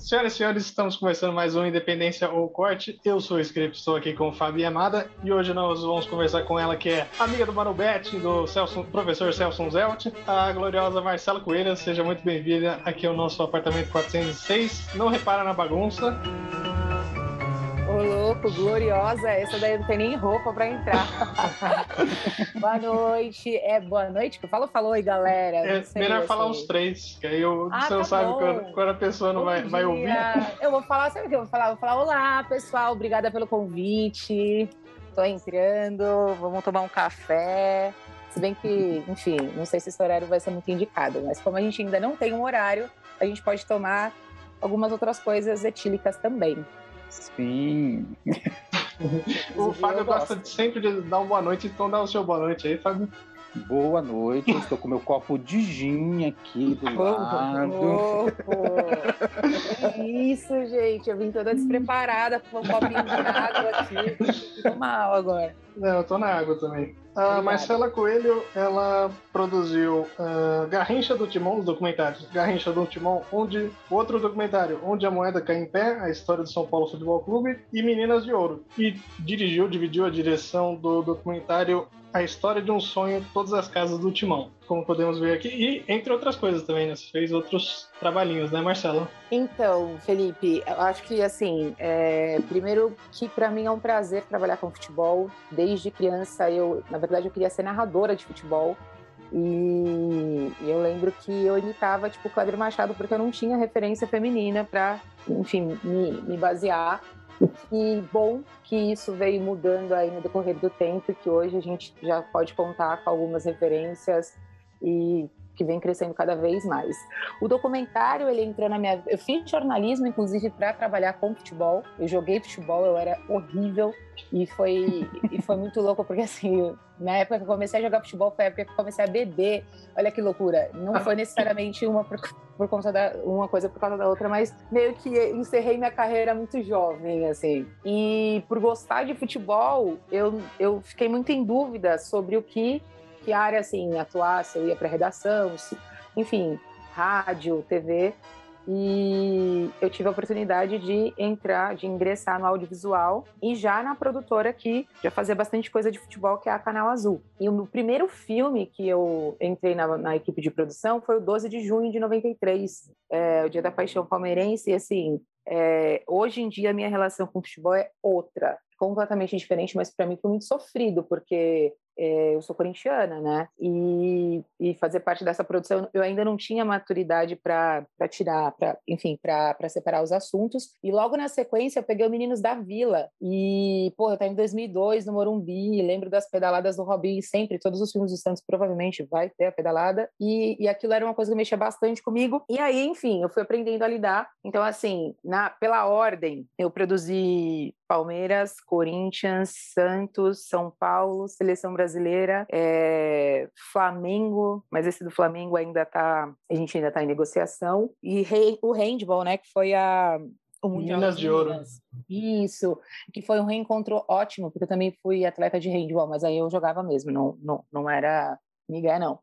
Senhoras e senhores, estamos começando mais um Independência ou Corte. Eu sou o Script, estou aqui com Fabi Amada e hoje nós vamos conversar com ela, que é amiga do Marubete, do Celso, professor Celso Zelt, a gloriosa Marcela Coelho. Seja muito bem-vinda aqui ao nosso apartamento 406. Não repara na bagunça. Louco, gloriosa. Essa daí não tem nem roupa pra entrar. boa noite. É boa noite que eu falo? Falou aí, galera. É melhor assim. falar os três, que aí eu, Ah, você não tá sabe quando, quando a pessoa não vai, vai ouvir. Eu vou falar, sabe o que eu vou falar? Eu vou falar: olá, pessoal, obrigada pelo convite. Tô entrando, vamos tomar um café. Se bem que, enfim, não sei se esse horário vai ser muito indicado, mas como a gente ainda não tem um horário, a gente pode tomar algumas outras coisas etílicas também. Sim. O Fábio gosta de sempre de dar uma boa noite, então dá o seu boa noite aí, Fábio. Boa noite. Estou com meu copo de gin aqui do lado. Isso, gente. Eu vim toda despreparada com um copinho de água aqui. Tô mal agora. Não, eu tô na água também. A Obrigada. Marcela Coelho, ela produziu ah, Garrincha do Timão, os documentários. Garrincha do Timão, onde outro documentário, Onde a Moeda Cai em Pé, a história do São Paulo Futebol Clube, e Meninas de Ouro. E dirigiu, dividiu a direção do documentário A História de um Sonho, Todas as Casas do Timão. Como podemos ver aqui, e entre outras coisas também, né? Você fez outros trabalhinhos, né, Marcela? Então, Felipe, eu acho que assim, é, primeiro que para mim é um prazer trabalhar com futebol. Desde criança, eu, na verdade, eu queria ser narradora de futebol. E eu lembro que eu imitava, tipo, o Kleber Machado, porque eu não tinha referência feminina para, enfim, me, me basear. E bom que isso veio mudando aí no decorrer do tempo, e que hoje a gente já pode contar com algumas referências e que vem crescendo cada vez mais. O documentário, ele entrou na minha... Eu fiz jornalismo, inclusive, para trabalhar com futebol. Eu joguei futebol, eu era horrível. E foi, e foi muito louco, porque assim, na época que eu comecei a jogar futebol, foi a época que eu comecei a beber. Olha que loucura. Não foi necessariamente uma por, por conta da uma coisa por causa da outra, mas meio que encerrei minha carreira muito jovem, assim. E por gostar de futebol, eu, eu fiquei muito em dúvida sobre o que, que área, assim, atuar, se eu ia para redação, enfim, rádio, TV. E eu tive a oportunidade de entrar, de ingressar no audiovisual e já na produtora que já fazia bastante coisa de futebol, que é a Canal Azul. E o primeiro filme que eu entrei na, na equipe de produção foi o 12 de junho de 93, é, o Dia da Paixão Palmeirense. E assim, é, hoje em dia a minha relação com o futebol é outra, completamente diferente, mas para mim foi muito sofrido, porque eu sou corintiana, né? E, e fazer parte dessa produção, eu ainda não tinha maturidade para tirar, pra, enfim, para separar os assuntos. E logo na sequência, eu peguei o Meninos da Vila. E, pô, eu estava em 2002 no Morumbi, lembro das pedaladas do Robin, sempre, todos os filmes do Santos provavelmente vai ter a pedalada. E, e aquilo era uma coisa que mexia bastante comigo. E aí, enfim, eu fui aprendendo a lidar. Então, assim, na, pela ordem, eu produzi Palmeiras, Corinthians, Santos, São Paulo, Seleção Brasileira, é, Flamengo, mas esse do Flamengo ainda tá, a gente ainda tá em negociação, e rei- o handball, né, que foi a o Mundial Minas de Ouro. Isso, que foi um reencontro ótimo, porque eu também fui atleta de handball, mas aí eu jogava mesmo, não, não, não era Miguel, não.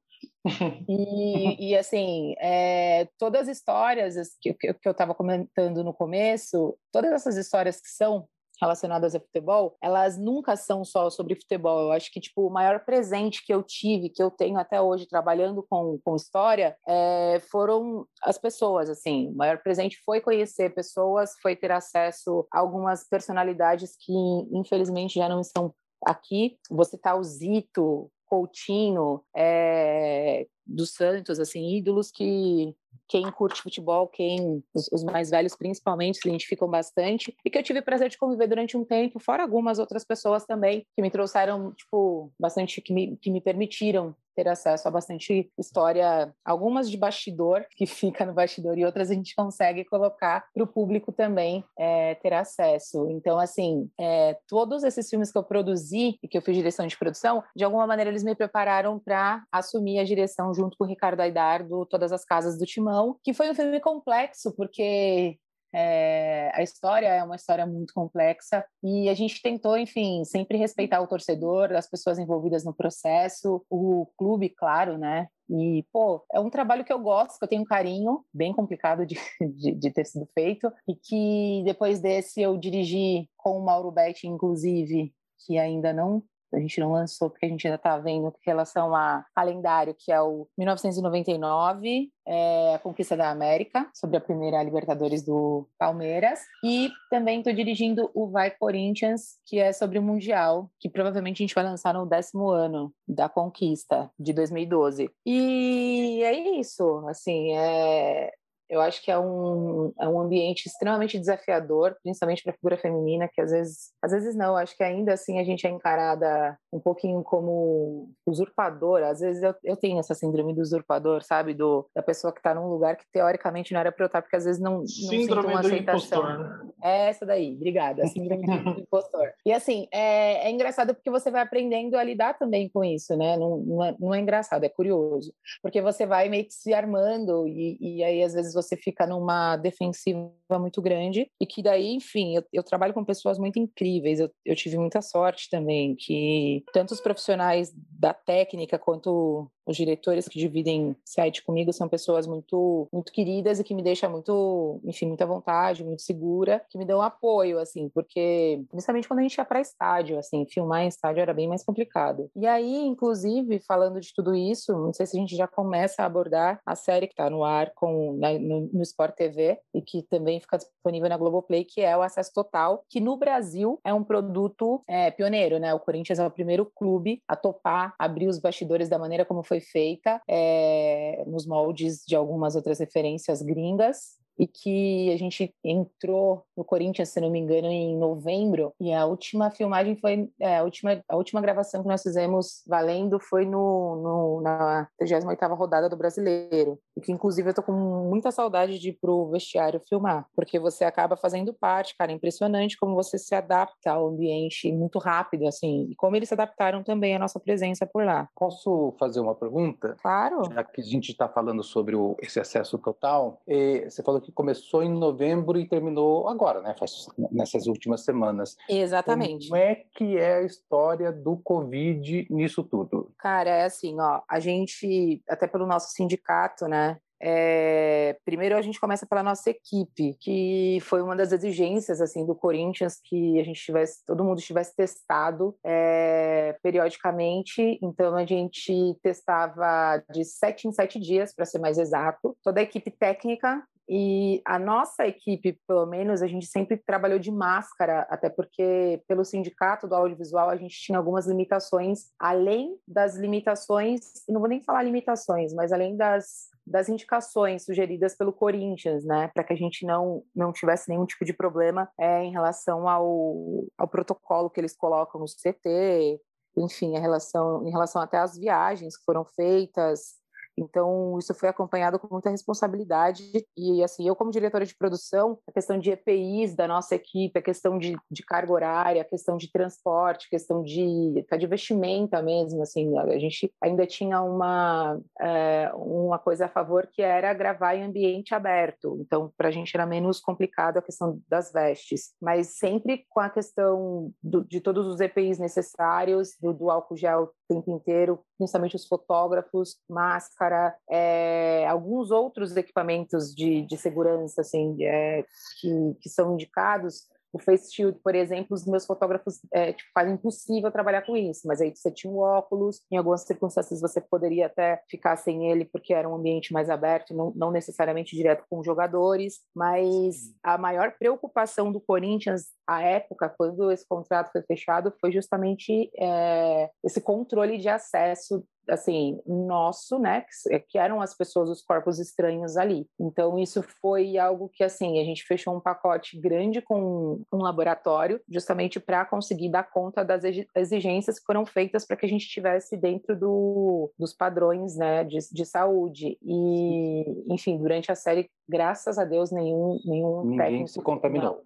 E, e, assim, é, todas as histórias as que, que, que eu estava comentando no começo, todas essas histórias que são relacionadas a futebol, elas nunca são só sobre futebol. Eu acho que tipo o maior presente que eu tive, que eu tenho até hoje trabalhando com, com história, é, foram as pessoas. Assim, o maior presente foi conhecer pessoas, foi ter acesso a algumas personalidades que infelizmente já não estão aqui. Você tá o Zito, Coutinho, é, dos Santos, assim, ídolos que quem curte futebol, quem os, os, mais velhos principalmente se identificam bastante e que eu tive o prazer de conviver durante um tempo, fora algumas outras pessoas também que me trouxeram tipo bastante que me, que me permitiram ter acesso a bastante história, algumas de bastidor, que fica no bastidor, e outras a gente consegue colocar para o público também é, ter acesso. Então, assim, é, todos esses filmes que eu produzi e que eu fiz direção de produção, de alguma maneira eles me prepararam para assumir a direção junto com o Ricardo Aidar do Todas as Casas do Timão, que foi um filme complexo, porque É, a história é uma história muito complexa e a gente tentou, enfim, sempre respeitar o torcedor, as pessoas envolvidas no processo, o clube, claro, né? E, pô, é um trabalho que eu gosto, que eu tenho um carinho, bem complicado de, de, de, ter sido feito, e que depois desse eu dirigi com o Mauro Betti, inclusive, que ainda não a gente não lançou porque a gente ainda está vendo em relação a calendário, que é o 1999, é, a Conquista da América, sobre a primeira Libertadores do Palmeiras, e também estou dirigindo o Vai Corinthians, que é sobre o Mundial, que provavelmente a gente vai lançar no décimo ano da Conquista, de 2012. E é isso, assim, é, eu acho que é um, é um ambiente extremamente desafiador, principalmente para a figura feminina, que às vezes, às vezes não, acho que ainda assim a gente é encarada um pouquinho como usurpadora. Às vezes eu, eu tenho essa síndrome do usurpador, sabe? Do, da pessoa que está num lugar que teoricamente não era para eu estar, porque às vezes não, não síndrome uma aceitação. Impostor, né? É essa daí, obrigada, síndrome do impostor. E assim, é, é engraçado porque você vai aprendendo a lidar também com isso, né? Não, não, é, não é engraçado, é curioso. Porque você vai meio que se armando e, e aí às vezes você fica numa defensiva muito grande e que daí, enfim, eu, eu trabalho com pessoas muito incríveis, eu, eu tive muita sorte também, que tanto os profissionais da técnica quanto os diretores que dividem site comigo são pessoas muito muito queridas e que me deixam muito, enfim, muita vontade, muito segura, que me dão apoio, assim, porque principalmente quando a gente ia para estádio, assim, filmar em estádio era bem mais complicado. E aí, inclusive, falando de tudo isso, não sei se a gente já começa a abordar a série que está no ar com né, no, no Sport TV e que também fica disponível na Globoplay, que é o Acesso Total, que no Brasil é um produto é, pioneiro, né? O Corinthians é o primeiro clube a topar abrir os bastidores da maneira como foi feita, é, nos moldes de algumas outras referências gringas e que a gente entrou no Corinthians, se não me engano, em novembro, e a última filmagem foi, é, a, última, a última gravação que nós fizemos valendo foi no, no na 38ª rodada do Brasileiro, e que inclusive eu tô com muita saudade de ir pro vestiário filmar, porque você acaba fazendo parte, cara, é impressionante como você se adapta ao ambiente muito rápido, assim, e como eles se adaptaram também à nossa presença por lá. Posso fazer uma pergunta? Claro. Já que a gente está falando sobre o, esse acesso total, você falou que que começou em novembro e terminou agora, né? Faz, nessas últimas semanas. Exatamente. Como é que é a história do Covid nisso tudo? Cara, é assim, ó, a gente, até pelo nosso sindicato, né? É, primeiro a gente começa pela nossa equipe, que foi uma das exigências assim do Corinthians que a gente tivesse, todo mundo estivesse testado é, periodicamente. Então a gente testava de sete em sete dias, para ser mais exato. Toda a equipe técnica e a nossa equipe, pelo menos, a gente sempre trabalhou de máscara, até porque, pelo sindicato do audiovisual, a gente tinha algumas limitações, além das limitações, não vou nem falar limitações, mas além das, das indicações sugeridas pelo Corinthians, né, para que a gente não, não tivesse nenhum tipo de problema é, em relação ao, ao protocolo que eles colocam no CT, enfim, a relação, em relação até às viagens que foram feitas, então, isso foi acompanhado com muita responsabilidade. E, assim, eu, como diretora de produção, a questão de EPIs da nossa equipe, a questão de, de carga horária, a questão de transporte, a questão de, de vestimenta mesmo, assim, a gente ainda tinha uma, é, uma coisa a favor que era gravar em ambiente aberto. Então, para a gente era menos complicado a questão das vestes. Mas sempre com a questão do, de todos os EPIs necessários, do, do álcool gel tempo inteiro, principalmente os fotógrafos, máscara, é, alguns outros equipamentos de, de segurança assim, é, que, que são indicados o face shield, por exemplo, os meus fotógrafos é, tipo, fazem impossível trabalhar com isso, mas aí você tinha um óculos, em algumas circunstâncias você poderia até ficar sem ele porque era um ambiente mais aberto, não, não necessariamente direto com jogadores, mas a maior preocupação do Corinthians à época, quando esse contrato foi fechado, foi justamente é, esse controle de acesso assim, nosso, né, que eram as pessoas, os corpos estranhos ali. Então, isso foi algo que, assim, a gente fechou um pacote grande com um laboratório, justamente para conseguir dar conta das exigências que foram feitas para que a gente estivesse dentro do, dos padrões, né, de, de saúde. E, enfim, durante a série, graças a Deus, nenhum, nenhum Ninguém técnico... se contaminou.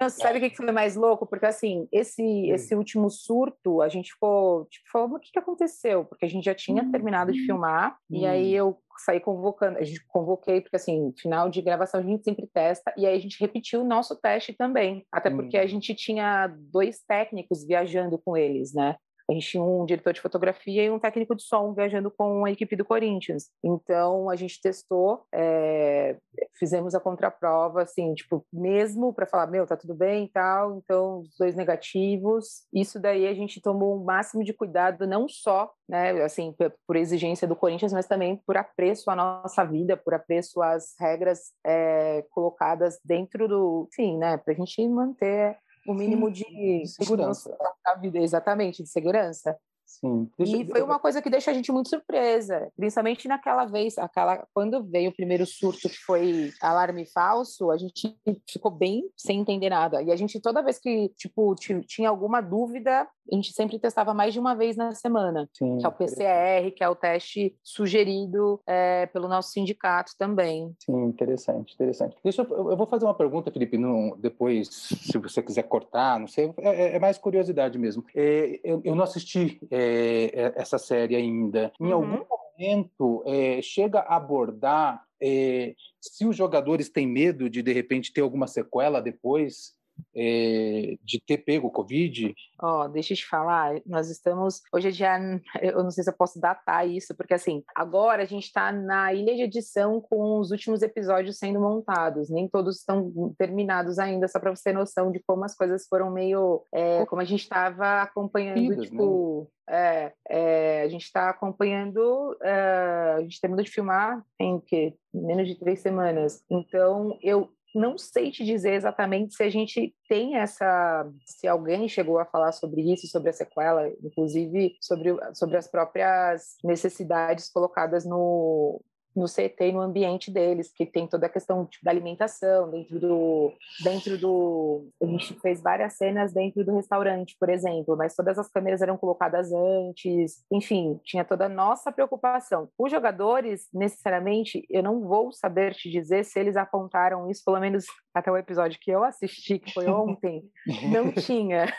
Não, sabe o que foi mais louco? Porque, assim, esse, esse último surto, a gente ficou, tipo, falou, o que, que aconteceu? Aconteceu, porque a gente já tinha terminado de Hum. filmar, e aí eu saí convocando, a gente convoquei, porque assim, final de gravação a gente sempre testa, e aí a gente repetiu o nosso teste também, até porque a Hum. gente tinha dois técnicos viajando com eles, né? A gente tinha um diretor de fotografia e um técnico de som viajando com a equipe do Corinthians. Então a gente testou, é, fizemos a contraprova, assim, tipo, mesmo para falar, meu, tá tudo bem e tal. Então, os dois negativos. Isso daí a gente tomou o máximo de cuidado, não só, né, assim, por, exigência do Corinthians, mas também por apreço à nossa vida, por apreço às regras é, colocadas dentro do, enfim, né, para a gente manter o mínimo de, de segurança. da vida, exatamente, de segurança. Sim. e foi uma coisa que deixa a gente muito surpresa, principalmente naquela vez, aquela quando veio o primeiro surto que foi alarme falso, a gente ficou bem sem entender nada. E a gente toda vez que tipo tinha alguma dúvida, a gente sempre testava mais de uma vez na semana, Sim, que é o PCR, que é o teste sugerido é, pelo nosso sindicato também. Sim, interessante, interessante. Deixa eu, eu vou fazer uma pergunta, Felipe, no, depois, se você quiser cortar, não sei, é, é mais curiosidade mesmo. É, eu, eu, não assisti é, essa série ainda. Em uhum. algum momento é, chega a abordar é, se os jogadores têm medo de de repente ter alguma sequela depois é, de ter pego o Covid? Ó, oh, deixa eu te falar, nós estamos. Hoje é dia. Eu não sei se eu posso datar isso, porque assim, agora a gente está na ilha de edição com os últimos episódios sendo montados. Nem todos estão terminados ainda, só para você ter noção de como as coisas foram meio. É, como a gente estava acompanhando, Filhos, tipo. Né? É, é, a gente está acompanhando, é, a gente terminou de filmar em que menos de três semanas. Então, eu não sei te dizer exatamente se a gente tem essa, se alguém chegou a falar sobre isso, sobre a sequela, inclusive sobre, sobre as próprias necessidades colocadas no, no CT e no ambiente deles, que tem toda a questão tipo, da alimentação, dentro do, dentro do... A gente fez várias cenas dentro do restaurante, por exemplo, mas todas as câmeras eram colocadas antes, enfim, tinha toda a nossa preocupação. Os jogadores, necessariamente, eu não vou saber te dizer se eles apontaram isso, pelo menos até o episódio que eu assisti, que foi ontem, não tinha.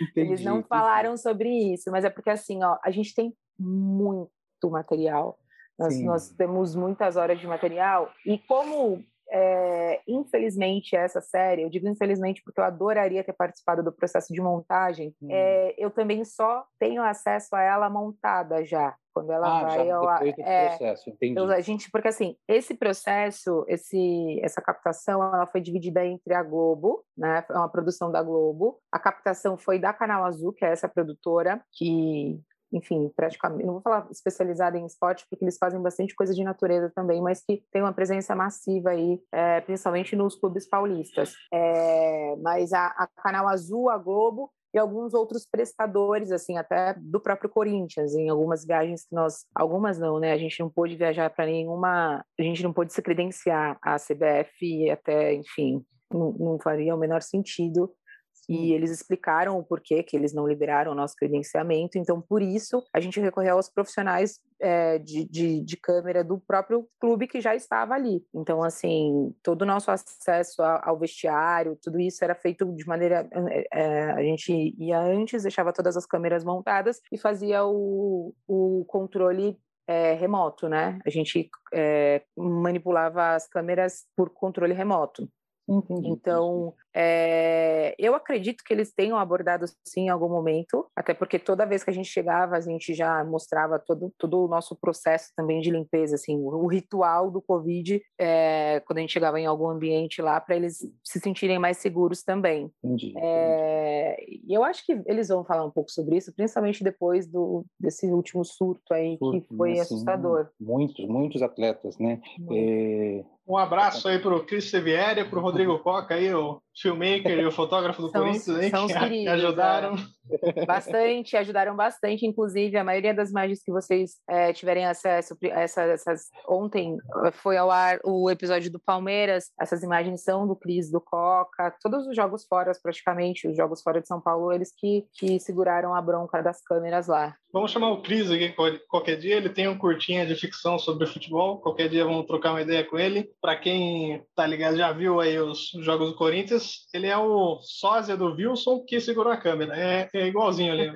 Entendi, eles não falaram sobre isso, mas é porque, assim, ó, a gente tem muito material, nós, nós, temos muitas horas de material e como é, infelizmente essa série, eu digo infelizmente porque eu adoraria ter participado do processo de montagem, hum. é, eu também só tenho acesso a ela montada já. Quando ela ah, vai já ao depois do é, processo, entendi. Eu, a gente, porque assim, esse processo, esse, essa captação, ela foi dividida entre a Globo, né? É uma produção da Globo. A captação foi da Canal Azul, que é essa produtora que enfim, praticamente, não vou falar especializada em esporte, porque eles fazem bastante coisa de natureza também, mas que tem uma presença massiva aí, é, principalmente nos clubes paulistas. É, mas a, a, Canal Azul, a Globo e alguns outros prestadores, assim, até do próprio Corinthians, em algumas viagens que nós, algumas não, né? A gente não pôde viajar para nenhuma, a gente não pôde se credenciar à CBF e até, enfim, não, não faria o menor sentido e eles explicaram o porquê que eles não liberaram o nosso credenciamento. Então, por isso, a gente recorreu aos profissionais é, de, de, de, câmera do próprio clube que já estava ali. Então, assim, todo o nosso acesso ao vestiário, tudo isso era feito de maneira. É, a gente ia antes, deixava todas as câmeras montadas e fazia o, o controle é, remoto, né? A gente é, manipulava as câmeras por controle remoto. Entendi. Então, é, eu acredito que eles tenham abordado sim em algum momento, até porque toda vez que a gente chegava, a gente já mostrava todo, todo o nosso processo também de limpeza, assim, o, o ritual do Covid, é, quando a gente chegava em algum ambiente lá, para eles se sentirem mais seguros também. Entendi. É, e eu acho que eles vão falar um pouco sobre isso, principalmente depois do, desse último surto aí, surto, que foi assim, assustador. Muitos, muitos atletas, né? É, um abraço aí pro Cris Sevieri, pro Rodrigo Coca aí, o filmmaker e o fotógrafo do são, Corinthians, são que, queridos, ajudaram. É. Bastante, ajudaram bastante. Inclusive, a maioria das imagens que vocês é, tiverem acesso, essa, essas, ontem foi ao ar o episódio do Palmeiras, essas imagens são do Cris, do Coca, todos os jogos fora, praticamente, os jogos fora de São Paulo, eles que, que seguraram a bronca das câmeras lá. Vamos chamar o Cris aqui qualquer dia, ele tem um curtinha de ficção sobre futebol, qualquer dia vamos trocar uma ideia com ele. Para quem tá ligado, já viu aí os jogos do Corinthians, ele é o sósia do Wilson que segurou a câmera, é, é igualzinho ali.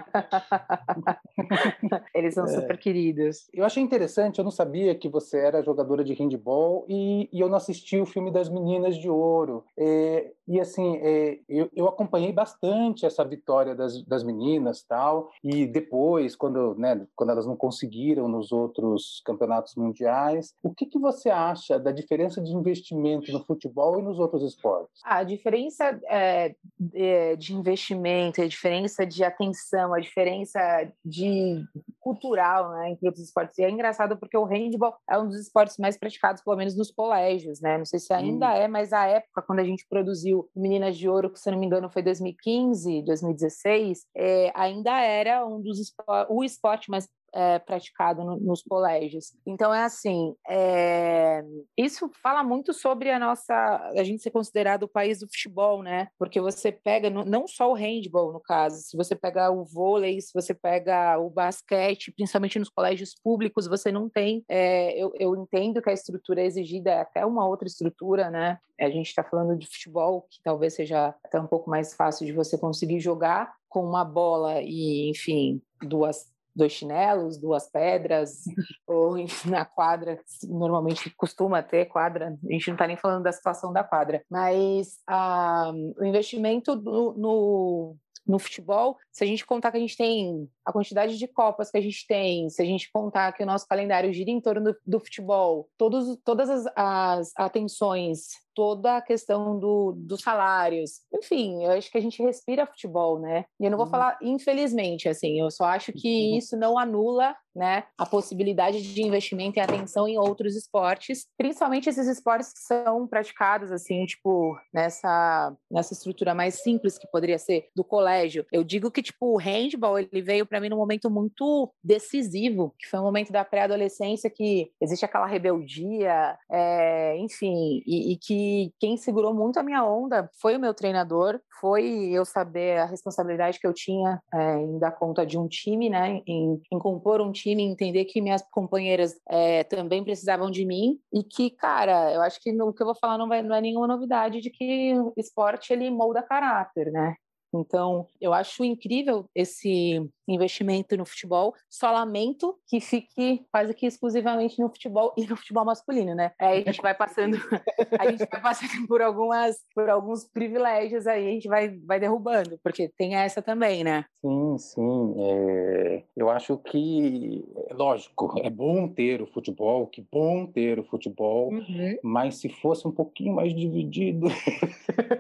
ele Eles são é. super queridos. Eu achei interessante, eu não sabia que você era jogadora de handball e, e eu não assisti o filme das Meninas de Ouro. É, e assim, é, eu, eu, acompanhei bastante essa vitória das, das meninas tal. E depois, quando, né, quando elas não conseguiram nos outros campeonatos mundiais, o que, que você acha da diferença de investimento no futebol e nos outros esportes? A diferença é, de investimento, a diferença de atenção, a diferença de cultural né, entre outros esportes. E é engraçado porque o handball é um dos esportes mais praticados, pelo menos nos colégios, né? Não sei se ainda hum. é, mas a época, quando a gente produziu Meninas de Ouro, que se não me engano foi 2015, 2016, é, ainda era um dos o esporte mais é, praticado no, nos colégios. Então é assim, é, isso fala muito sobre a nossa, a gente ser considerado o país do futebol, né? Porque você pega não só o handball no caso, se você pega o vôlei, se você pega o basquete, principalmente nos colégios públicos, você não tem. É, eu, eu entendo que a estrutura exigida é até uma outra estrutura, né? A gente está falando de futebol, que talvez seja até um pouco mais fácil de você conseguir jogar com uma bola e, enfim, duas dois chinelos, duas pedras, ou na quadra, normalmente costuma ter quadra, a gente não está nem falando da situação da quadra, mas ah, o investimento no, no, no futebol, se a gente contar que a gente tem a quantidade de copas que a gente tem, se a gente contar que o nosso calendário gira em torno do, do futebol, todos, todas as, as atenções toda a questão do, dos salários. Enfim, eu acho que a gente respira futebol, né? E eu não vou uhum. falar infelizmente, assim, eu só acho que uhum. isso não anula, né, a possibilidade de investimento e atenção em outros esportes, principalmente esses esportes que são praticados assim, tipo, nessa nessa estrutura mais simples que poderia ser do colégio. Eu digo que tipo, o handball, ele veio para mim num momento muito decisivo, que foi um momento da pré-adolescência que existe aquela rebeldia, é, enfim, e, e que quem segurou muito a minha onda foi o meu treinador, foi eu saber a responsabilidade que eu tinha é, em dar conta de um time, né, em, em compor um time, entender que minhas companheiras é, também precisavam de mim e que, cara, eu acho que o que eu vou falar não, vai, não é nenhuma novidade de que esporte ele molda caráter, né? Então, eu acho incrível esse investimento no futebol. Só lamento que fique quase que exclusivamente no futebol e no futebol masculino, né? Aí a gente vai passando, a gente vai passando por algumas, por alguns privilégios aí, a gente vai, vai derrubando, porque tem essa também, né? Sim, sim. É... Eu acho que, lógico, é bom ter o futebol, que bom ter o futebol, uhum. mas se fosse um pouquinho mais dividido.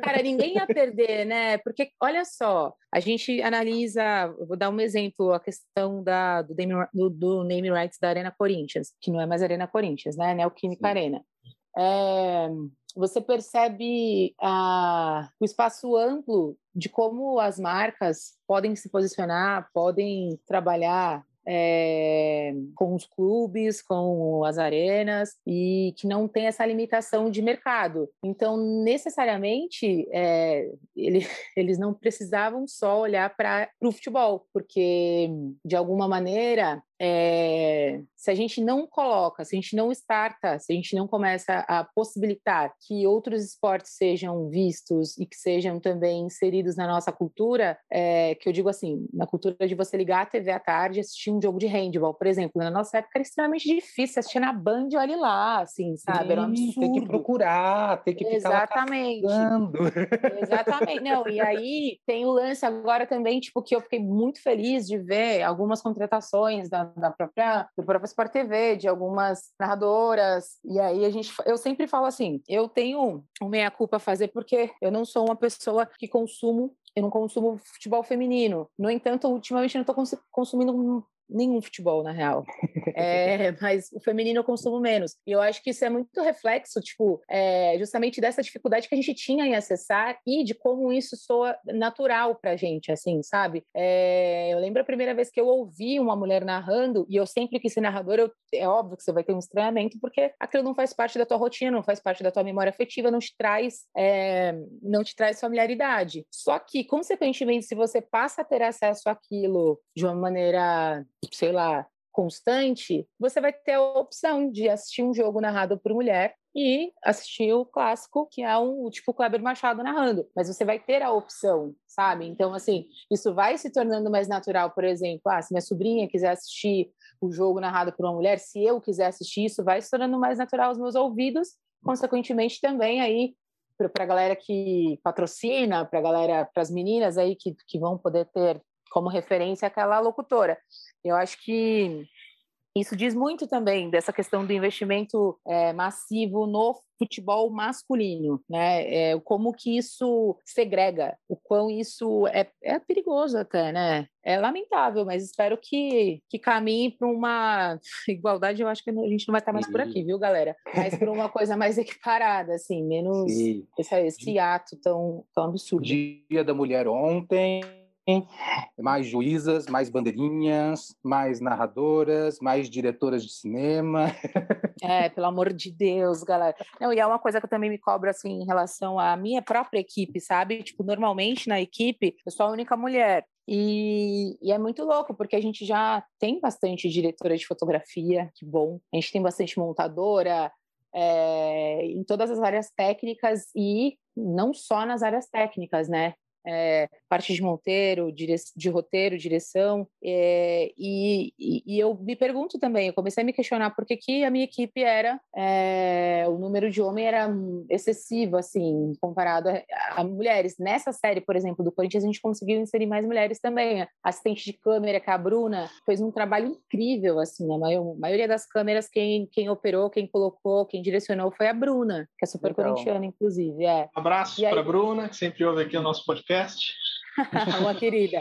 Cara, ninguém ia perder, né? Porque olha só, a gente analisa, vou dar um exemplo, a questão da, do, name, do, do name rights da Arena Corinthians, que não é mais Arena Corinthians, né? Neoquímica Arena. É, você percebe o espaço amplo de como as marcas podem se posicionar, podem trabalhar é, com os clubes, com as arenas, e que não tem essa limitação de mercado. Então, necessariamente, é, ele, eles não precisavam só olhar para o futebol, porque, de alguma maneira, é, se a gente não coloca, se a gente não starta, se a gente não começa a possibilitar que outros esportes sejam vistos e que sejam também inseridos na nossa cultura, é, que eu digo assim, na cultura de você ligar a TV à tarde e assistir um jogo de handball, por exemplo, na nossa época era extremamente difícil assistir na Band, olha lá, assim, sabe? Sim, era um absurdo. Tem que procurar, tem que ficar Exatamente. Exatamente. Não, e aí tem o lance agora também, tipo, que eu fiquei muito feliz de ver algumas contratações da da própria do próprio Sport TV, de algumas narradoras. E aí a gente eu sempre falo assim, eu tenho uma meia culpa a fazer porque eu não sou uma pessoa que consumo eu não consumo futebol feminino. No entanto, ultimamente eu não estou consumindo nenhum futebol, na real. É, mas o feminino eu consumo menos. E eu acho que isso é muito reflexo, tipo, é, justamente dessa dificuldade que a gente tinha em acessar e de como isso soa natural pra gente, assim, sabe? É, eu lembro a primeira vez que eu ouvi uma mulher narrando, e eu sempre quis ser narrador, eu, é óbvio que você vai ter um estranhamento, porque aquilo não faz parte da tua rotina, não faz parte da tua memória afetiva, não te traz, é, não te traz familiaridade. Só que, consequentemente, se você passa a ter acesso àquilo de uma maneira sei lá, constante, você vai ter a opção de assistir um jogo narrado por mulher e assistir o clássico, que é um tipo Kleber Machado narrando. Mas você vai ter a opção, sabe? Então, assim, isso vai se tornando mais natural. Por exemplo, ah, se minha sobrinha quiser assistir o jogo narrado por uma mulher, se eu quiser assistir isso, vai se tornando mais natural aos meus ouvidos. Consequentemente, também aí para a galera que patrocina, para galera, para as meninas aí que, que vão poder ter como referência aquela locutora. Eu acho que isso diz muito também dessa questão do investimento é, massivo no futebol masculino, né? É, como que isso segrega, o quão isso é, é perigoso até, né? É lamentável, mas espero que, que caminhe para uma igualdade. Eu acho que a gente não vai estar mais por aqui, viu, galera? Mas para uma coisa mais equiparada, assim, menos esse, esse ato tão, tão absurdo. Dia da Mulher ontem mais juízas, mais bandeirinhas, mais narradoras, mais diretoras de cinema. É, pelo amor de Deus, galera. Não, e é uma coisa que eu também me cobro assim em relação à minha própria equipe, sabe? Tipo, normalmente na equipe eu sou a única mulher. E, e, é muito louco, porque a gente já tem bastante diretora de fotografia, que bom. A gente tem bastante montadora, é, em todas as áreas técnicas e não só nas áreas técnicas, né? É, parte de monteiro, dire, de roteiro, direção, é, e, e, eu me pergunto também, eu comecei a me questionar por que, que a minha equipe era, é, o número de homem era excessivo, assim, comparado a, a, mulheres. Nessa série, por exemplo, do Corinthians, a gente conseguiu inserir mais mulheres também. A assistente de câmera, que é a Bruna, fez um trabalho incrível, assim, a maior, maioria das câmeras, quem, quem operou, quem colocou, quem direcionou foi a Bruna, que é super Legal. corintiana, inclusive. É. Abraço para a Bruna, que sempre ouve aqui o nosso podcast podcast. Uma querida.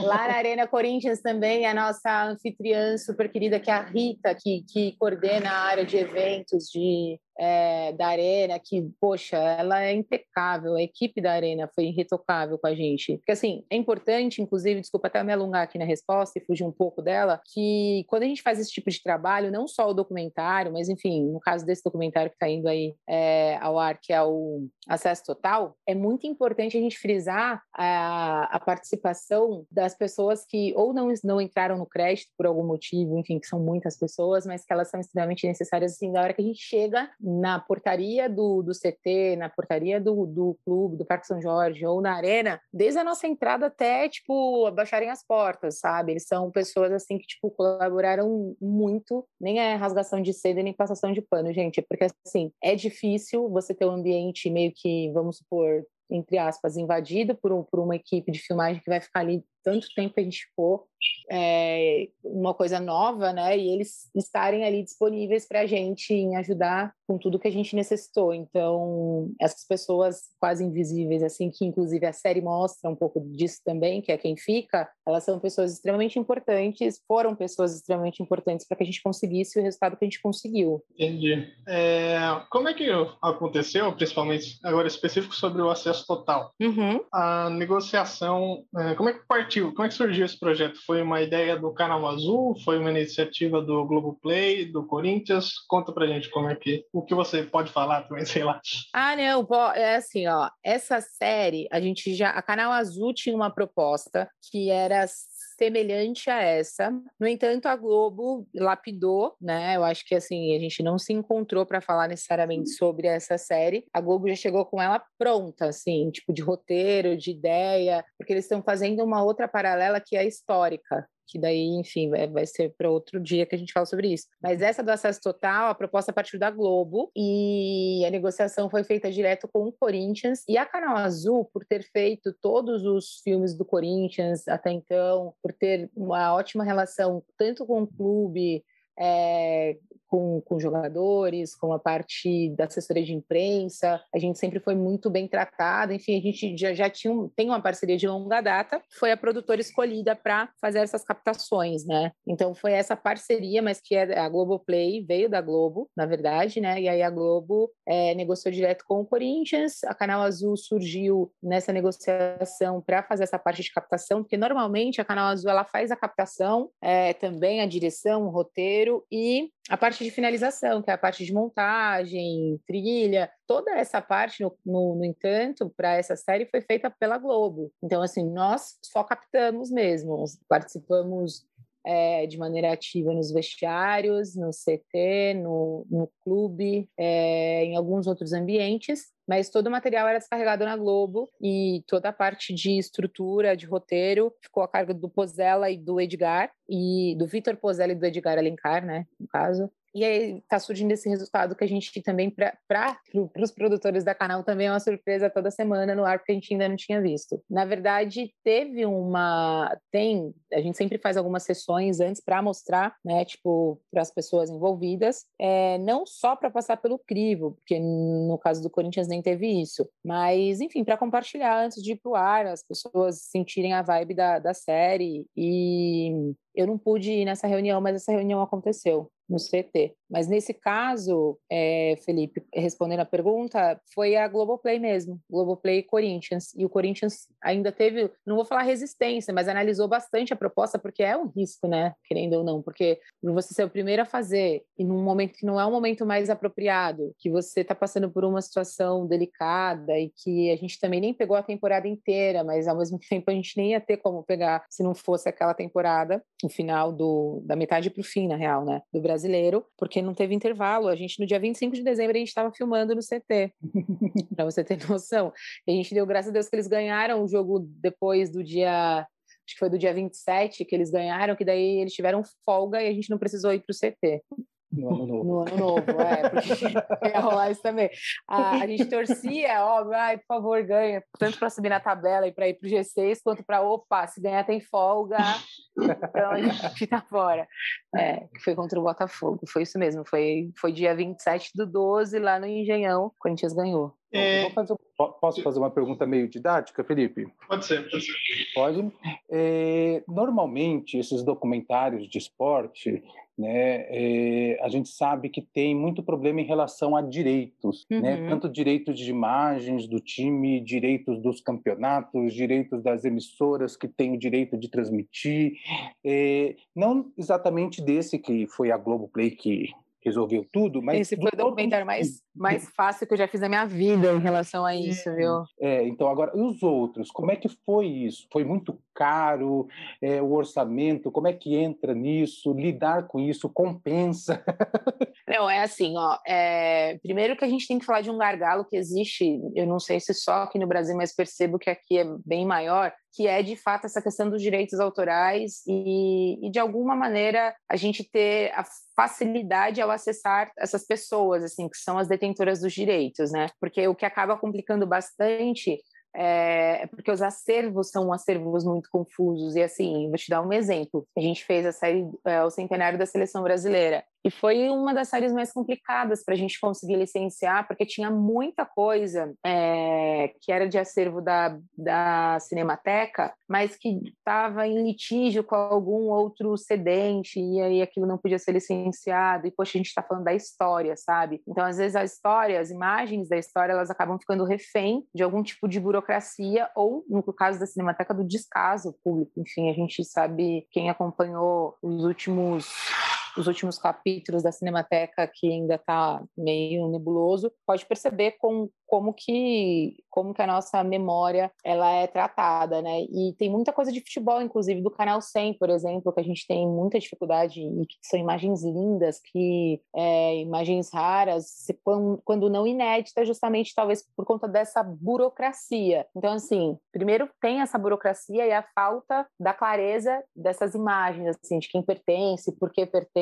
Lá na Arena Corinthians também, a nossa anfitriã super querida, que é a Rita, que, que coordena a área de eventos de é, da Arena, que, poxa, ela é impecável, a equipe da Arena foi irretocável com a gente. Porque, assim, é importante, inclusive, desculpa até me alongar aqui na resposta e fugir um pouco dela, que quando a gente faz esse tipo de trabalho, não só o documentário, mas, enfim, no caso desse documentário que está indo aí é, ao ar, que é o Acesso Total, é muito importante a gente frisar a, a participação das pessoas que ou não, não entraram no crédito por algum motivo, enfim, que são muitas pessoas, mas que elas são extremamente necessárias, assim, na hora que a gente chega na portaria do, do CT, na portaria do, do clube, do Parque São Jorge ou na arena, desde a nossa entrada até, tipo, baixarem as portas, sabe? Eles são pessoas, assim, que, tipo, colaboraram muito, nem é rasgação de seda, nem passação de pano, gente, é porque, assim, é difícil você ter um ambiente meio que, vamos supor, entre aspas, invadido por, um, por uma equipe de filmagem que vai ficar ali tanto tempo que a gente for, é, uma coisa nova, né? E eles estarem ali disponíveis para a gente em ajudar com tudo que a gente necessitou. Então, essas pessoas quase invisíveis, assim, que inclusive a série mostra um pouco disso também, que é quem fica, elas são pessoas extremamente importantes, foram pessoas extremamente importantes para que a gente conseguisse o resultado que a gente conseguiu. Entendi. É, como é que aconteceu, principalmente agora específico sobre o acesso total? Uhum. A negociação, é, como é que partiu? Como é que surgiu esse projeto? Foi uma ideia do Canal Azul? Foi uma iniciativa do Globoplay, do Corinthians? Conta pra gente como é que o que você pode falar também, sei lá. Ah, não, é assim, ó, essa série, a gente já, a Canal Azul tinha uma proposta que era semelhante a essa. No entanto, a Globo lapidou, né? Eu acho que assim, a gente não se encontrou para falar necessariamente sobre essa série. A Globo já chegou com ela pronta, assim, tipo de roteiro, de ideia, porque eles estão fazendo uma outra paralela que é histórica que daí, enfim, vai, ser para outro dia que a gente fala sobre isso. Mas essa do acesso total, a proposta partiu da Globo e a negociação foi feita direto com o Corinthians e a Canal Azul, por ter feito todos os filmes do Corinthians até então, por ter uma ótima relação tanto com o clube é, com, com jogadores, com a parte da assessoria de imprensa. A gente sempre foi muito bem tratada. Enfim, a gente já, já tinha tem uma parceria de longa data. Foi a produtora escolhida para fazer essas captações, né? Então foi essa parceria, mas que é a Globoplay, veio da Globo, na verdade, né? E aí a Globo é, negociou direto com o Corinthians. A Canal Azul surgiu nessa negociação para fazer essa parte de captação, porque normalmente a Canal Azul ela faz a captação, é, também a direção, o roteiro e a parte de finalização, que é a parte de montagem, trilha, toda essa parte, no, no, no entanto, para essa série foi feita pela Globo. Então, assim, nós só captamos mesmo, participamos é, de maneira ativa nos vestiários, no CT, no, no clube, é, em alguns outros ambientes, mas todo o material era descarregado na Globo e toda a parte de estrutura, de roteiro, ficou a cargo do Pozella e do Edgar, e do Vitor Pozella e do Edgar Alencar, né, no caso. E aí está surgindo esse resultado que a gente também, para pro, os produtores da canal, também é uma surpresa toda semana no ar, porque a gente ainda não tinha visto. Na verdade, teve uma. Tem. A gente sempre faz algumas sessões antes para mostrar, né, tipo, para as pessoas envolvidas, é, não só para passar pelo crivo, porque no caso do Corinthians nem teve isso, mas, enfim, para compartilhar antes de ir para o ar, as pessoas sentirem a vibe da, da série. E eu não pude ir nessa reunião, mas essa reunião aconteceu no CT. Mas nesse caso, é, Felipe, respondendo a pergunta, foi a Globoplay mesmo, Globoplay Corinthians. E o Corinthians ainda teve, não vou falar resistência, mas analisou bastante a proposta, porque é um risco, né? Querendo ou não, porque você ser o primeiro a fazer, e num momento que não é um momento mais apropriado, que você está passando por uma situação delicada e que a gente também nem pegou a temporada inteira, mas ao mesmo tempo a gente nem ia ter como pegar se não fosse aquela temporada, o final do, da metade para o fim, na real, né? Do brasileiro, porque não teve intervalo. A gente, no dia 25 de dezembro, a gente estava filmando no CT, para você ter noção. E a gente deu graças a Deus que eles ganharam o jogo depois do dia acho que foi do dia 27 que eles ganharam, que daí eles tiveram folga e a gente não precisou ir para o CT. No ano novo. No ano novo, é, porque ia rolar isso também. A, a gente torcia, óbvio, ai, por favor, ganha, tanto para subir na tabela e para ir para o G6, quanto para, opa, se ganhar tem folga, então a gente fica fora. É, que foi contra o Botafogo, foi isso mesmo, foi, foi dia 27 do 12, lá no Engenhão, o Corinthians ganhou. É... Fazer, posso fazer uma pergunta meio didática, Felipe? Pode ser, pode ser. Pode. É, normalmente, esses documentários de esporte, né, é, a gente sabe que tem muito problema em relação a direitos, né, uhum. né, tanto direitos de imagens do time, direitos dos campeonatos, direitos das emissoras que têm o direito de transmitir, é, não exatamente desse que foi a Globoplay que resolveu tudo, mas... Esse foi o documentário mais, mais fácil que eu já fiz na minha vida em relação a isso, viu? É, então agora, e os outros? Como é que foi isso? Foi muito caro? É, o orçamento, como é que entra nisso? Lidar com isso compensa? Não, é assim, ó, é... primeiro que a gente tem que falar de um gargalo que existe, eu não sei se só aqui no Brasil, mas percebo que aqui é bem maior, que é de fato essa questão dos direitos autorais e, e, de alguma maneira a gente ter a facilidade ao acessar essas pessoas assim que são as detentoras dos direitos, né? Porque o que acaba complicando bastante é, porque os acervos são acervos muito confusos e assim, vou te dar um exemplo. A gente fez a série é, o centenário da seleção brasileira e foi uma das séries mais complicadas para a gente conseguir licenciar, porque tinha muita coisa é, que era de acervo da, da Cinemateca, mas que estava em litígio com algum outro cedente, e aí aquilo não podia ser licenciado. E, poxa, a gente está falando da história, sabe? Então, às vezes, a história, as imagens da história, elas acabam ficando refém de algum tipo de burocracia, ou, no caso da Cinemateca, do descaso público. Enfim, a gente sabe, quem acompanhou os últimos os últimos capítulos da Cinemateca, que ainda está meio nebuloso, pode perceber com, como que como que a nossa memória ela é tratada, né? E tem muita coisa de futebol, inclusive do canal 100, por exemplo, que a gente tem muita dificuldade e que são imagens lindas, que é, imagens raras, quando não inéditas, justamente talvez por conta dessa burocracia. Então, assim, primeiro tem essa burocracia e a falta da clareza dessas imagens, assim, de quem pertence, por que pertence,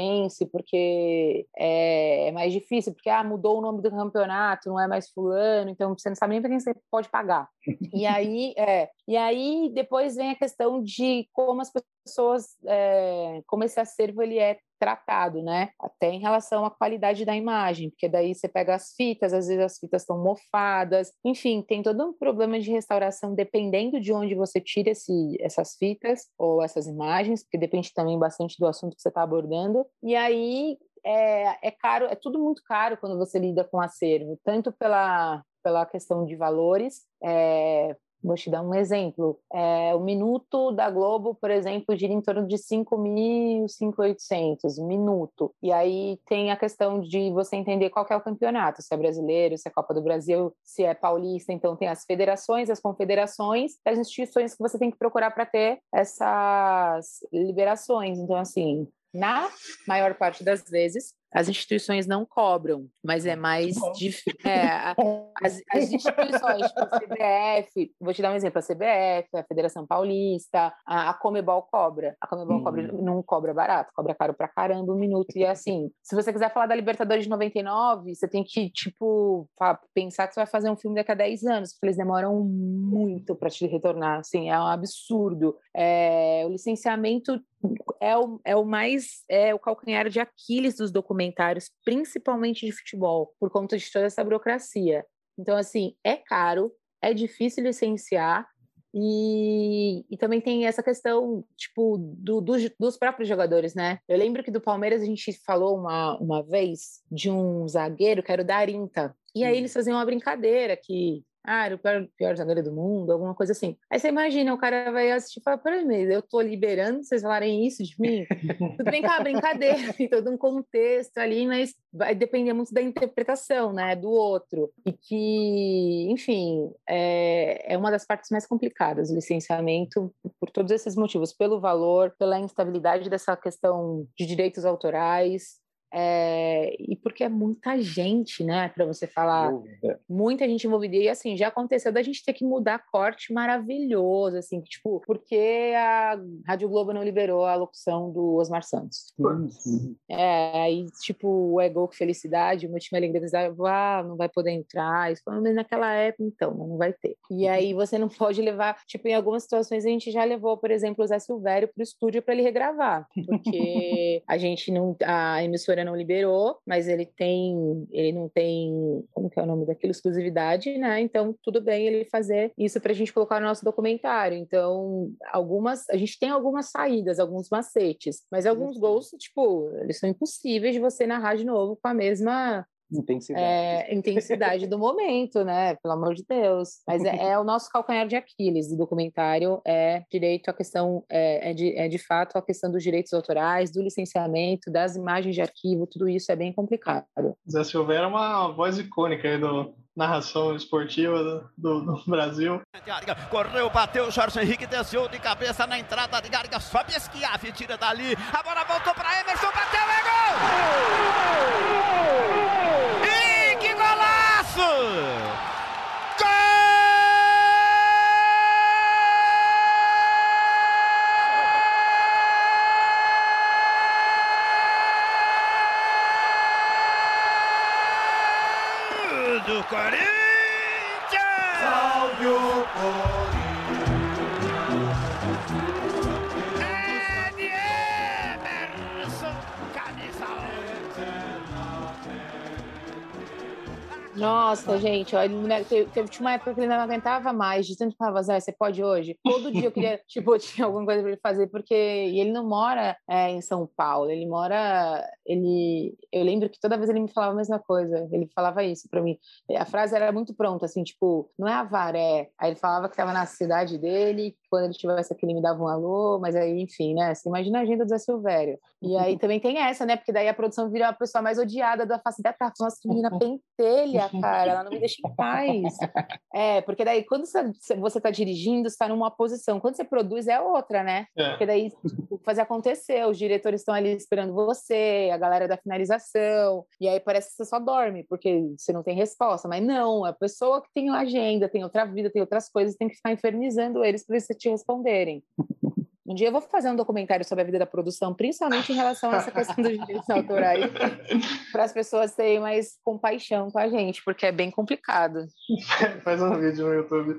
porque é, é mais difícil, porque ah, mudou o nome do campeonato, não é mais fulano, então você não sabe nem para quem você pode pagar. E aí, é, e aí depois vem a questão de como as pessoas, é, como esse acervo ele é tratado, né? Até em relação à qualidade da imagem, porque daí você pega as fitas, às vezes as fitas estão mofadas, enfim, tem todo um problema de restauração dependendo de onde você tira esse, essas fitas ou essas imagens, porque depende também bastante do assunto que você está abordando. E aí é, é caro, é tudo muito caro quando você lida com acervo, tanto pela pela questão de valores, é, Vou te dar um exemplo. É, o minuto da Globo, por exemplo, gira em torno de 5.000, 5.800 minuto. E aí tem a questão de você entender qual é o campeonato, se é brasileiro, se é Copa do Brasil, se é paulista. Então tem as federações, as confederações, as instituições que você tem que procurar para ter essas liberações. Então, assim, na maior parte das vezes, as instituições não cobram, mas é mais difícil. É, as, as, instituições, tipo a CBF, vou te dar um exemplo: a CBF, a Federação Paulista, a, a Comebol cobra. A Comebol hum. cobra, não cobra barato, cobra caro pra caramba um minuto. E é assim, se você quiser falar da Libertadores de 99, você tem que, tipo, pensar que você vai fazer um filme daqui a 10 anos, porque eles demoram muito para te retornar. Assim, é um absurdo. É, o licenciamento é o, é o mais é o calcanhar de Aquiles dos documentários, principalmente de futebol, por conta de toda essa burocracia. Então, assim, é caro, é difícil licenciar, e, e, também tem essa questão, tipo, do, do, dos próprios jogadores, né? Eu lembro que do Palmeiras a gente falou uma, uma vez de um zagueiro que era o Darinta. E aí eles faziam uma brincadeira que ah, era o pior, pior zagueiro do mundo, alguma coisa assim. Aí você imagina, o cara vai assistir e fala, peraí, eu tô liberando vocês falarem isso de mim? Tudo bem que é uma brincadeira, tem todo um contexto ali, mas vai depender muito da interpretação, né, do outro. E que, enfim, é, é uma das partes mais complicadas, o licenciamento, por todos esses motivos, pelo valor, pela instabilidade dessa questão de direitos autorais, é, e porque é muita gente, né, para você falar, muita gente envolvida. E assim, já aconteceu da gente ter que mudar corte maravilhoso, assim, tipo, porque a Rádio Globo não liberou a locução do Osmar Santos. É, aí, tipo, o Ego que Felicidade, o meu time Alegria ah, não vai poder entrar. Isso, mas naquela época, então, não vai ter. E uhum. aí você não pode levar, tipo, em algumas situações a gente já levou, por exemplo, o Zé Silvério para o estúdio para ele regravar, porque a gente não, a emissora não liberou, mas ele tem, ele não tem, como que é o nome daquilo, exclusividade, né? Então, tudo bem ele fazer isso para a gente colocar no nosso documentário. Então, algumas, a gente tem algumas saídas, alguns macetes, mas alguns gols, tipo, eles são impossíveis de você narrar de novo com a mesma intensidade. É, intensidade do momento, né? Pelo amor de Deus. Mas é, é, o nosso calcanhar de Aquiles do documentário, é direito à questão, é, é, de, é de fato a questão dos direitos autorais, do licenciamento, das imagens de arquivo, tudo isso é bem complicado. Zé Silveira é uma voz icônica aí do, narração esportiva do, do, Brasil. Correu, bateu, Jorge Henrique desceu de cabeça na entrada de Garga, sobe Esquiave, tira dali, a bola voltou para Emerson, bateu, é gol! Do Nossa, gente, ó, teve, teve uma época que ele não aguentava mais, de tanto falava, Zé, você pode hoje? Todo dia eu queria, tipo, tinha alguma coisa para ele fazer, porque ele não mora é, em São Paulo, ele mora, ele, eu lembro que toda vez ele me falava a mesma coisa, ele falava isso para mim, a frase era muito pronta, assim, tipo, não é Avaré, aí ele falava que estava na cidade dele, quando ele tivesse aqui ele me dava um alô, mas aí, enfim, né, você imagina a agenda do Zé Silvério, e aí também tem essa, né, porque daí a produção vira a pessoa mais odiada da face da terra, nossa, que menina pentelha, cara, ela não me deixa em paz. É, porque daí quando você está dirigindo, está numa posição, quando você produz é outra, né? É. Porque daí fazer acontecer, os diretores estão ali esperando você, a galera da finalização, e aí parece que você só dorme, porque você não tem resposta, mas não, a pessoa que tem uma agenda, tem outra vida, tem outras coisas, tem que ficar infernizando eles para eles te responderem. Um dia eu vou fazer um documentário sobre a vida da produção, principalmente em relação a essa questão dos direitos autorais, para as pessoas terem mais compaixão com a gente, porque é bem complicado. Faz um vídeo no YouTube.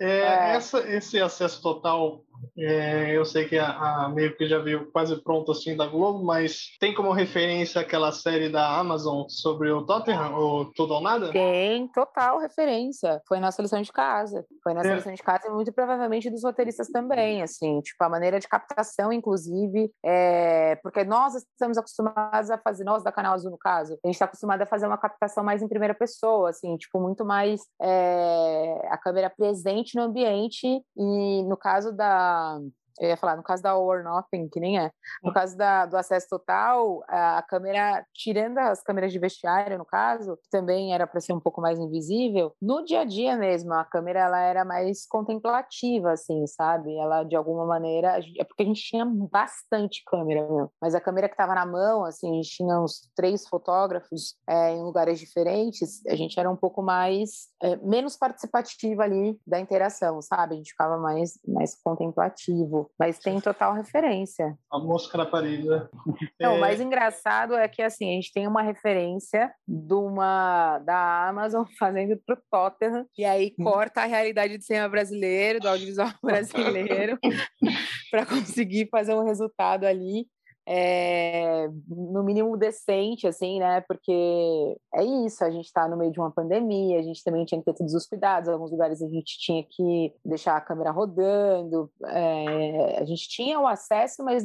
É, é. Essa, esse acesso total É, eu sei que a, a, meio que já viu quase pronto assim da Globo, mas tem como referência aquela série da Amazon sobre o Tottenham, o Tudo ou Nada? Tem total referência. Foi na solução de casa. Foi na é. de casa e muito provavelmente dos roteiristas também, assim, tipo, a maneira de captação, inclusive, é... porque nós estamos acostumados a fazer, nós da Canal Azul, no caso, a gente está acostumado a fazer uma captação mais em primeira pessoa, assim, tipo, muito mais é... a câmera presente no ambiente e no caso da um, eu ia falar, no caso da All or Nothing, que nem é. No hum. caso da, do acesso total, a câmera, tirando as câmeras de vestiário, no caso, que também era para ser um pouco mais invisível, no dia a dia mesmo, a câmera ela era mais contemplativa, assim, sabe? Ela, de alguma maneira, é porque a gente tinha bastante câmera, mesmo. mas a câmera que estava na mão, assim, a gente tinha uns três fotógrafos é, em lugares diferentes, a gente era um pouco mais, é, menos participativa ali da interação, sabe? A gente ficava mais, mais contemplativo mas tem total referência. A mosca na parede, né? Não, é... o mais engraçado é que assim, a gente tem uma referência de uma da Amazon fazendo pro Tottenham, e aí corta a realidade do cinema brasileiro, do audiovisual brasileiro, para conseguir fazer um resultado ali é, no mínimo decente, assim, né? Porque é isso, a gente está no meio de uma pandemia, a gente também tinha que ter todos os cuidados, alguns lugares a gente tinha que deixar a câmera rodando, é, a gente tinha o acesso, mas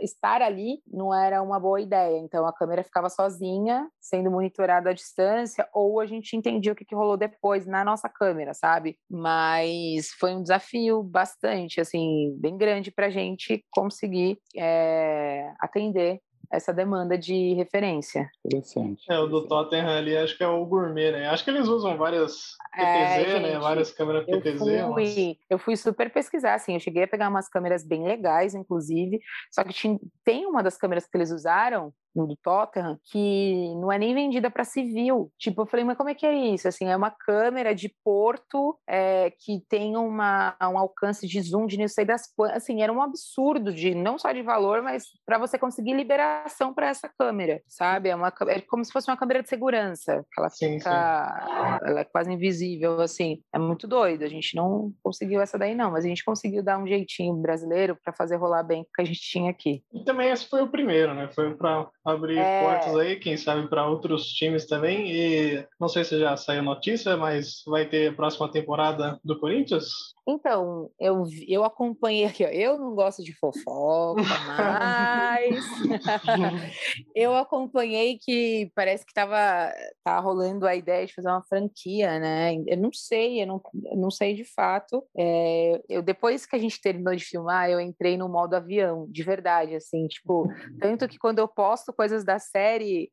estar ali não era uma boa ideia, então a câmera ficava sozinha, sendo monitorada à distância, ou a gente entendia o que, que rolou depois na nossa câmera, sabe? Mas foi um desafio bastante, assim, bem grande para a gente conseguir. É, atender essa demanda de referência. Interessante. É, o do Tottenham ali acho que é o gourmet, né? Acho que eles usam várias PTZ, é, né? Várias câmeras PTZ. Eu fui, mas... eu fui super pesquisar, assim, eu cheguei a pegar umas câmeras bem legais, inclusive, só que tinha, tem uma das câmeras que eles usaram, no do Tottenham, que não é nem vendida para civil. Tipo, eu falei, mas como é que é isso? Assim, é uma câmera de porto é, que tem uma, um alcance de zoom de não sei das Assim, era um absurdo de não só de valor, mas para você conseguir liberação para essa câmera, sabe? É, uma, é como se fosse uma câmera de segurança. Ela sim, fica. Sim. Ela é quase invisível, assim. É muito doido. A gente não conseguiu essa daí, não, mas a gente conseguiu dar um jeitinho brasileiro para fazer rolar bem o que a gente tinha aqui. E também esse foi o primeiro, né? Foi para abrir é... portas aí, quem sabe para outros times também. E não sei se já saiu notícia, mas vai ter próxima temporada do Corinthians? Então, eu, eu acompanhei aqui, ó, eu não gosto de fofoca, mas eu acompanhei que parece que estava tá rolando a ideia de fazer uma franquia, né? Eu não sei, eu não, eu não sei de fato. É, eu depois que a gente terminou de filmar, eu entrei no modo avião, de verdade, assim, tipo, tanto que quando eu posto coisas da série,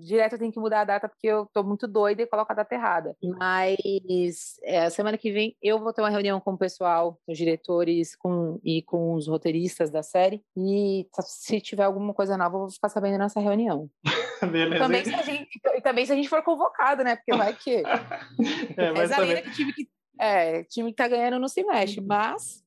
direto eu tenho que mudar a data porque eu tô muito doida e coloco a data errada. Mas é, a semana que vem eu vou ter uma reunião com o pessoal, os diretores com, e com os roteiristas da série. E se tiver alguma coisa nova, eu vou ficar sabendo nessa reunião. Beleza. Também se, a gente, também se a gente for convocado, né? Porque vai que. é, mas Essa também... que time que. É, time que tá ganhando não se mexe, mas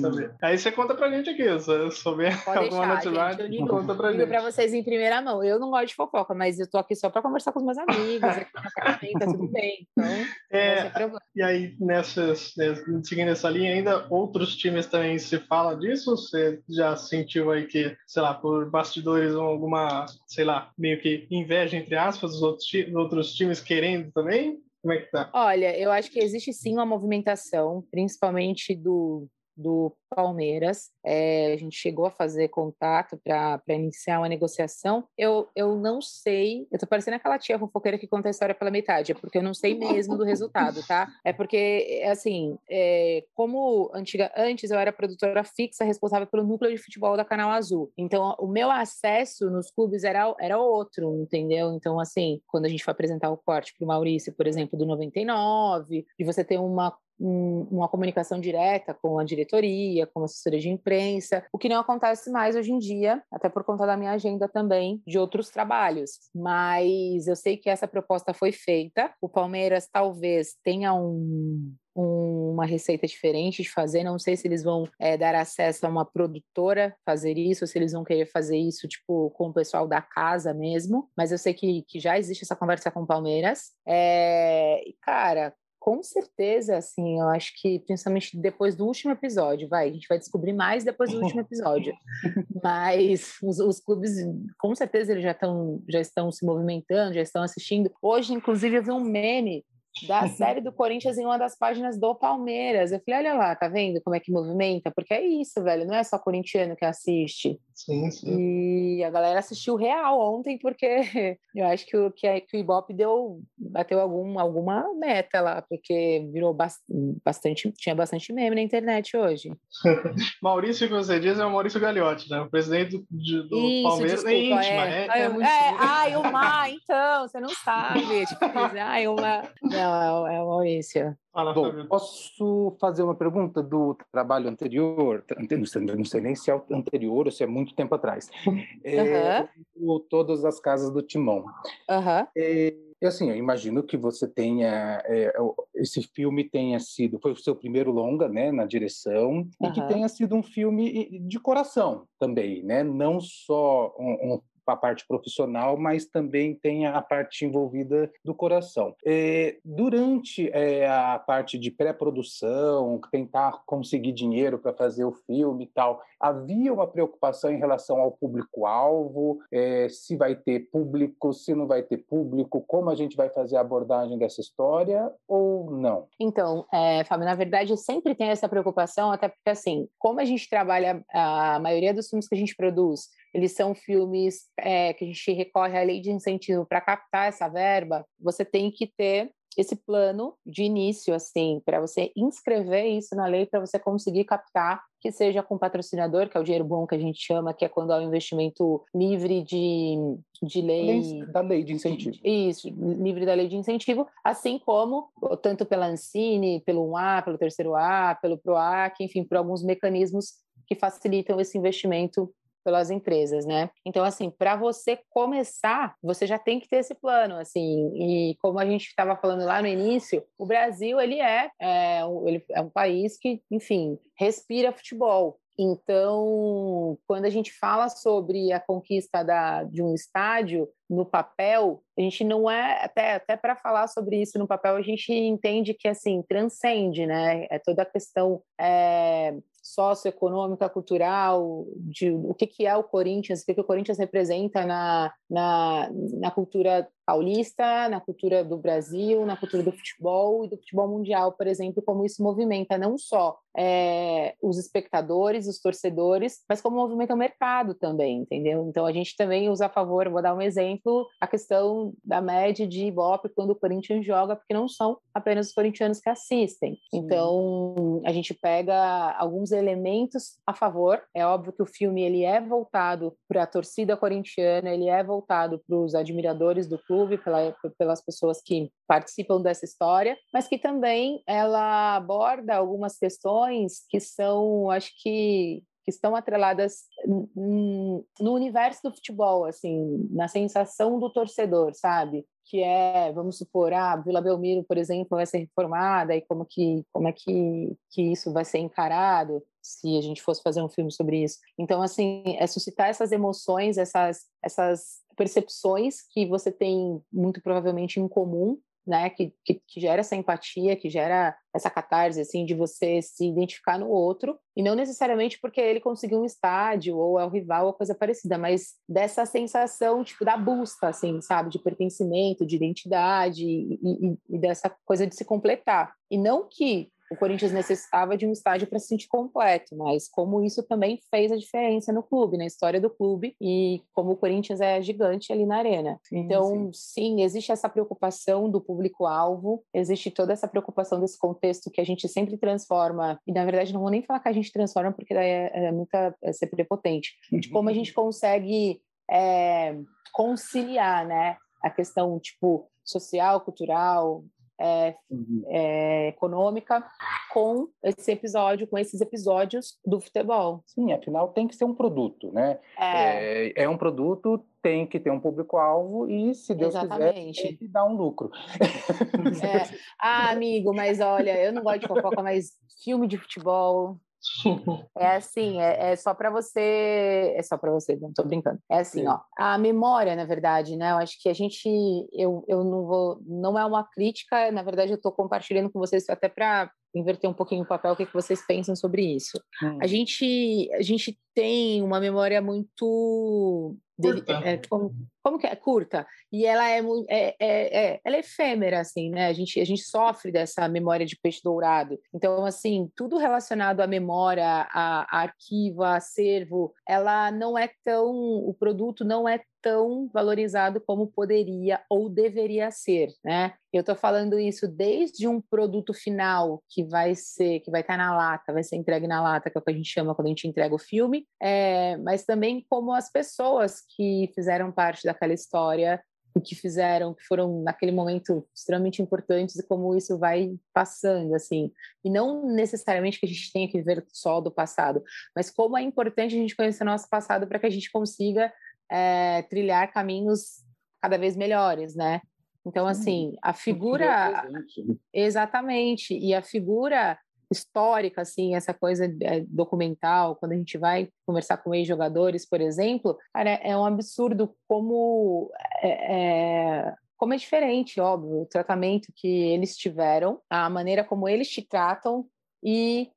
saber. Aí você conta pra gente aqui, se eu souber Pode alguma deixar, novidade, gente, eu ligo, conta pra ligo pra vocês em primeira mão. Eu não gosto de fofoca, mas eu tô aqui só pra conversar com os meus amigos, aqui tá tudo bem. Então, é, e aí, nessas, seguindo essa linha ainda, outros times também se fala disso? Você já sentiu aí que, sei lá, por bastidores alguma, sei lá, meio que inveja, entre aspas, dos outros, outros times querendo também? Como é que tá? Olha, eu acho que existe sim uma movimentação, principalmente do do Palmeiras. É, a gente chegou a fazer contato para iniciar uma negociação. Eu, eu não sei, eu tô parecendo aquela tia fofoqueira que conta a história pela metade, é porque eu não sei mesmo do resultado, tá? É porque, assim, é, como antiga, antes eu era produtora fixa responsável pelo núcleo de futebol da Canal Azul. Então, o meu acesso nos clubes era, era outro, entendeu? Então, assim, quando a gente foi apresentar o corte para o Maurício, por exemplo, do 99, de você ter uma um, uma comunicação direta com a diretoria, com a assessoria de imprensa, o que não acontece mais hoje em dia, até por conta da minha agenda também de outros trabalhos. Mas eu sei que essa proposta foi feita. O Palmeiras talvez tenha um, uma receita diferente de fazer. Não sei se eles vão é, dar acesso a uma produtora fazer isso, ou se eles vão querer fazer isso, tipo, com o pessoal da casa mesmo. Mas eu sei que, que já existe essa conversa com o Palmeiras. É, cara, com certeza, assim, eu acho que principalmente depois do último episódio, vai, a gente vai descobrir mais depois do último episódio. Mas os, os clubes, com certeza, eles já estão já estão se movimentando, já estão assistindo. Hoje, inclusive, eu vi um meme da série do Corinthians em uma das páginas do Palmeiras. Eu falei, olha lá, tá vendo como é que movimenta? Porque é isso, velho, não é só corintiano que assiste. Sim, sim. E a galera assistiu real ontem, porque eu acho que o, que, a, que o Ibope deu, bateu algum, alguma meta lá, porque virou bastante, tinha bastante meme na internet hoje. Maurício, que você diz, é o Maurício Gagliotti, né? O presidente do, do Isso, Palmeiras desculpa, é íntima, é. É, é, muito... é, ai, o Mar, então, você não sabe. Tipo, ai, o Mar. Não, é, é o Maurício. Bom, posso fazer uma pergunta do trabalho anterior? Não sei, não sei nem se é anterior ou se é muito tempo atrás. É, uhum. Todas as Casas do Timão. Uhum. É, e assim, eu imagino que você tenha é, esse filme tenha sido foi o seu primeiro longa, né, na direção uhum. e que tenha sido um filme de coração também, né, não só um, um a parte profissional, mas também tem a parte envolvida do coração. É, durante é, a parte de pré-produção, tentar conseguir dinheiro para fazer o filme e tal, havia uma preocupação em relação ao público-alvo, é, se vai ter público, se não vai ter público, como a gente vai fazer a abordagem dessa história ou não? Então, é, Fábio, na verdade, sempre tem essa preocupação, até porque, assim, como a gente trabalha, a maioria dos filmes que a gente produz, eles são filmes é, que a gente recorre à lei de incentivo para captar essa verba, você tem que ter esse plano de início, assim, para você inscrever isso na lei, para você conseguir captar, que seja com patrocinador, que é o dinheiro bom que a gente chama, que é quando há um investimento livre de, de lei. Da lei de incentivo. Isso, livre da lei de incentivo, assim como, tanto pela Ancine, pelo 1A, pelo terceiro A, pelo PROAC, enfim, por alguns mecanismos que facilitam esse investimento pelas empresas, né? Então, assim, para você começar, você já tem que ter esse plano, assim. E como a gente estava falando lá no início, o Brasil ele é, é, ele é um país que, enfim, respira futebol. Então, quando a gente fala sobre a conquista da, de um estádio no papel, a gente não é até até para falar sobre isso no papel a gente entende que assim transcende, né? É toda a questão é, socioeconômica, cultural, de o que, que é o Corinthians, o que, que o Corinthians representa na, na, na cultura paulista, na cultura do Brasil, na cultura do futebol e do futebol mundial, por exemplo, como isso movimenta não só é, os espectadores, os torcedores, mas como movimenta o mercado também, entendeu? Então a gente também usa a favor, vou dar um exemplo, a questão da média de Ibope quando o Corinthians joga, porque não são apenas os corintianos que assistem. Sim. Então a gente pega alguns elementos a favor. É óbvio que o filme ele é voltado para a torcida corintiana, ele é voltado para os admiradores do clube clube, pela, pelas pessoas que participam dessa história, mas que também ela aborda algumas questões que são, acho que que estão atreladas no universo do futebol, assim, na sensação do torcedor, sabe? Que é, vamos supor, a ah, Vila Belmiro, por exemplo, vai ser reformada e como que como é que, que isso vai ser encarado se a gente fosse fazer um filme sobre isso. Então, assim, é suscitar essas emoções, essas essas percepções que você tem muito provavelmente em comum, né, que, que, que, gera essa empatia, que gera essa catarse, assim, de você se identificar no outro, e não necessariamente porque ele conseguiu um estádio, ou é o rival, ou coisa parecida, mas dessa sensação, tipo, da busca, assim, sabe, de pertencimento, de identidade, e, e, e dessa coisa de se completar. E não que o Corinthians necessitava de um estádio para se sentir completo, mas como isso também fez a diferença no clube, na história do clube e como o Corinthians é gigante ali na arena. Sim, então, sim. sim, existe essa preocupação do público-alvo, existe toda essa preocupação desse contexto que a gente sempre transforma, e na verdade não vou nem falar que a gente transforma, porque daí é, é muita é ser prepotente, de como a gente consegue é, conciliar, né, a questão, tipo, social, cultural, é, uhum. é, econômica com esse episódio, com esses episódios do futebol. Sim, afinal tem que ser um produto, né? É, é, é um produto, tem que ter um público-alvo e, se Deus Exatamente. quiser, tem que dar um lucro. É. Ah, amigo, mas olha, eu não gosto de fofoca, mas filme de futebol É assim, é, é só para você, é só para você, não tô brincando. É assim, Sim. ó, a memória, na verdade, né? Eu acho que a gente, eu, eu não vou, não é uma crítica, na verdade, eu estou compartilhando com vocês até para inverter um pouquinho o papel, o que, que vocês pensam sobre isso. Hum. A gente, a gente tem uma memória muito dele, é, como, como, que é? Curta. E ela é, é, é, é, ela é efêmera assim né? A gente a gente sofre dessa memória de peixe dourado. Então assim tudo relacionado à memória a, a arquivo a acervo ela não é tão o produto não é tão valorizado como poderia ou deveria ser, né? Eu estou falando isso desde um produto final que vai ser, que vai estar tá na lata, vai ser entregue na lata, que é o que a gente chama quando a gente entrega o filme, é, mas também como as pessoas que fizeram parte daquela história que fizeram, que foram naquele momento extremamente importantes e como isso vai passando, assim. E não necessariamente que a gente tenha que ver só do passado, mas como é importante a gente conhecer o nosso passado para que a gente consiga é, trilhar caminhos cada vez melhores, né? Então, assim, a figura. Exatamente. E a figura histórica, assim, essa coisa é, documental, quando a gente vai conversar com ex-jogadores, por exemplo, cara, é um absurdo como é, é, como é diferente, óbvio, o tratamento que eles tiveram, a maneira como eles te tratam e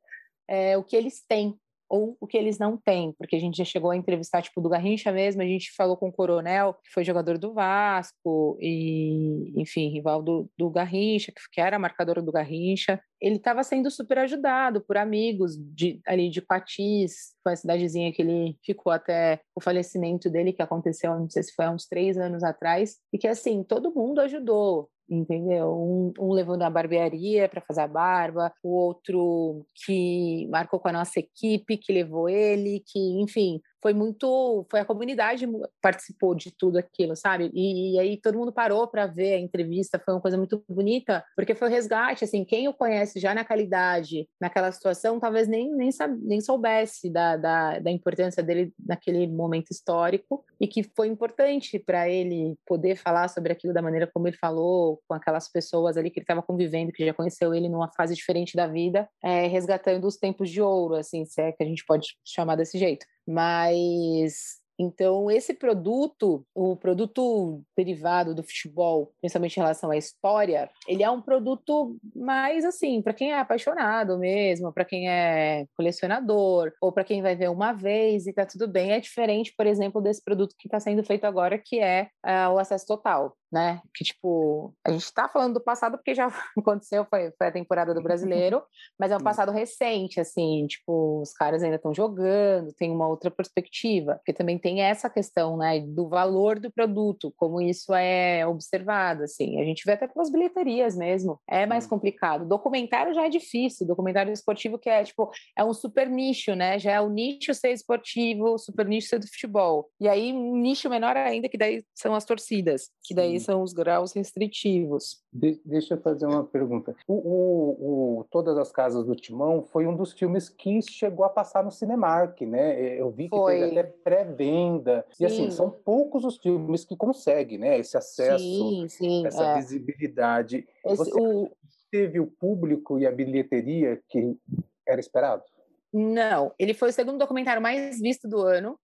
é, o que eles têm ou o que eles não têm, porque a gente já chegou a entrevistar, tipo, do Garrincha mesmo, a gente falou com o Coronel, que foi jogador do Vasco, e, enfim, rival do, do Garrincha, que, era marcador do Garrincha. Ele estava sendo super ajudado por amigos de, ali de Patis, foi a cidadezinha que ele ficou até o falecimento dele, que aconteceu, não sei se foi há uns três anos atrás, e que, assim, todo mundo ajudou, entendeu? Um, um levando a barbearia para fazer a barba, o outro que marcou com a nossa equipe, que levou ele, que, enfim, foi muito, foi a comunidade participou de tudo aquilo, sabe? E, e aí todo mundo parou para ver a entrevista, foi uma coisa muito bonita, porque foi o resgate, assim, quem o conhece já naquela idade, naquela situação, talvez nem, nem, nem soubesse da, da, da importância dele naquele momento histórico e que foi importante para ele poder falar sobre aquilo da maneira como ele falou, com aquelas pessoas ali que ele estava convivendo, que já conheceu ele numa fase diferente da vida, é, resgatando os tempos de ouro, assim, se é que a gente pode chamar desse jeito. Mas então, esse produto, o produto derivado do futebol, principalmente em relação à história, ele é um produto mais assim, para quem é apaixonado mesmo, para quem é colecionador, ou para quem vai ver uma vez e tá tudo bem. É diferente, por exemplo, desse produto que está sendo feito agora, que é uh, o acesso total né? Que, tipo, a gente está falando do passado porque já aconteceu, foi, foi a temporada do brasileiro, mas é um passado recente, assim, tipo, os caras ainda estão jogando, tem uma outra perspectiva, porque também tem essa questão, né, do valor do produto, como isso é observado, assim. A gente vê até pelas bilheterias mesmo, é mais complicado. Documentário já é difícil, documentário esportivo que é, tipo, é um super nicho, né? Já é o nicho ser esportivo, super nicho ser do futebol. E aí, um nicho menor ainda, que daí são as torcidas, que daí são os graus restritivos. De, deixa eu fazer uma pergunta. O, o, o, Todas as Casas do Timão foi um dos filmes que chegou a passar no Cinemark, né? Eu vi que foi. teve até pré-venda. E assim, são poucos os filmes que conseguem, né? Esse acesso, sim, sim, essa é. visibilidade. Esse, Você o... teve o público e a bilheteria que era esperado? Não, ele foi o segundo documentário mais visto do ano.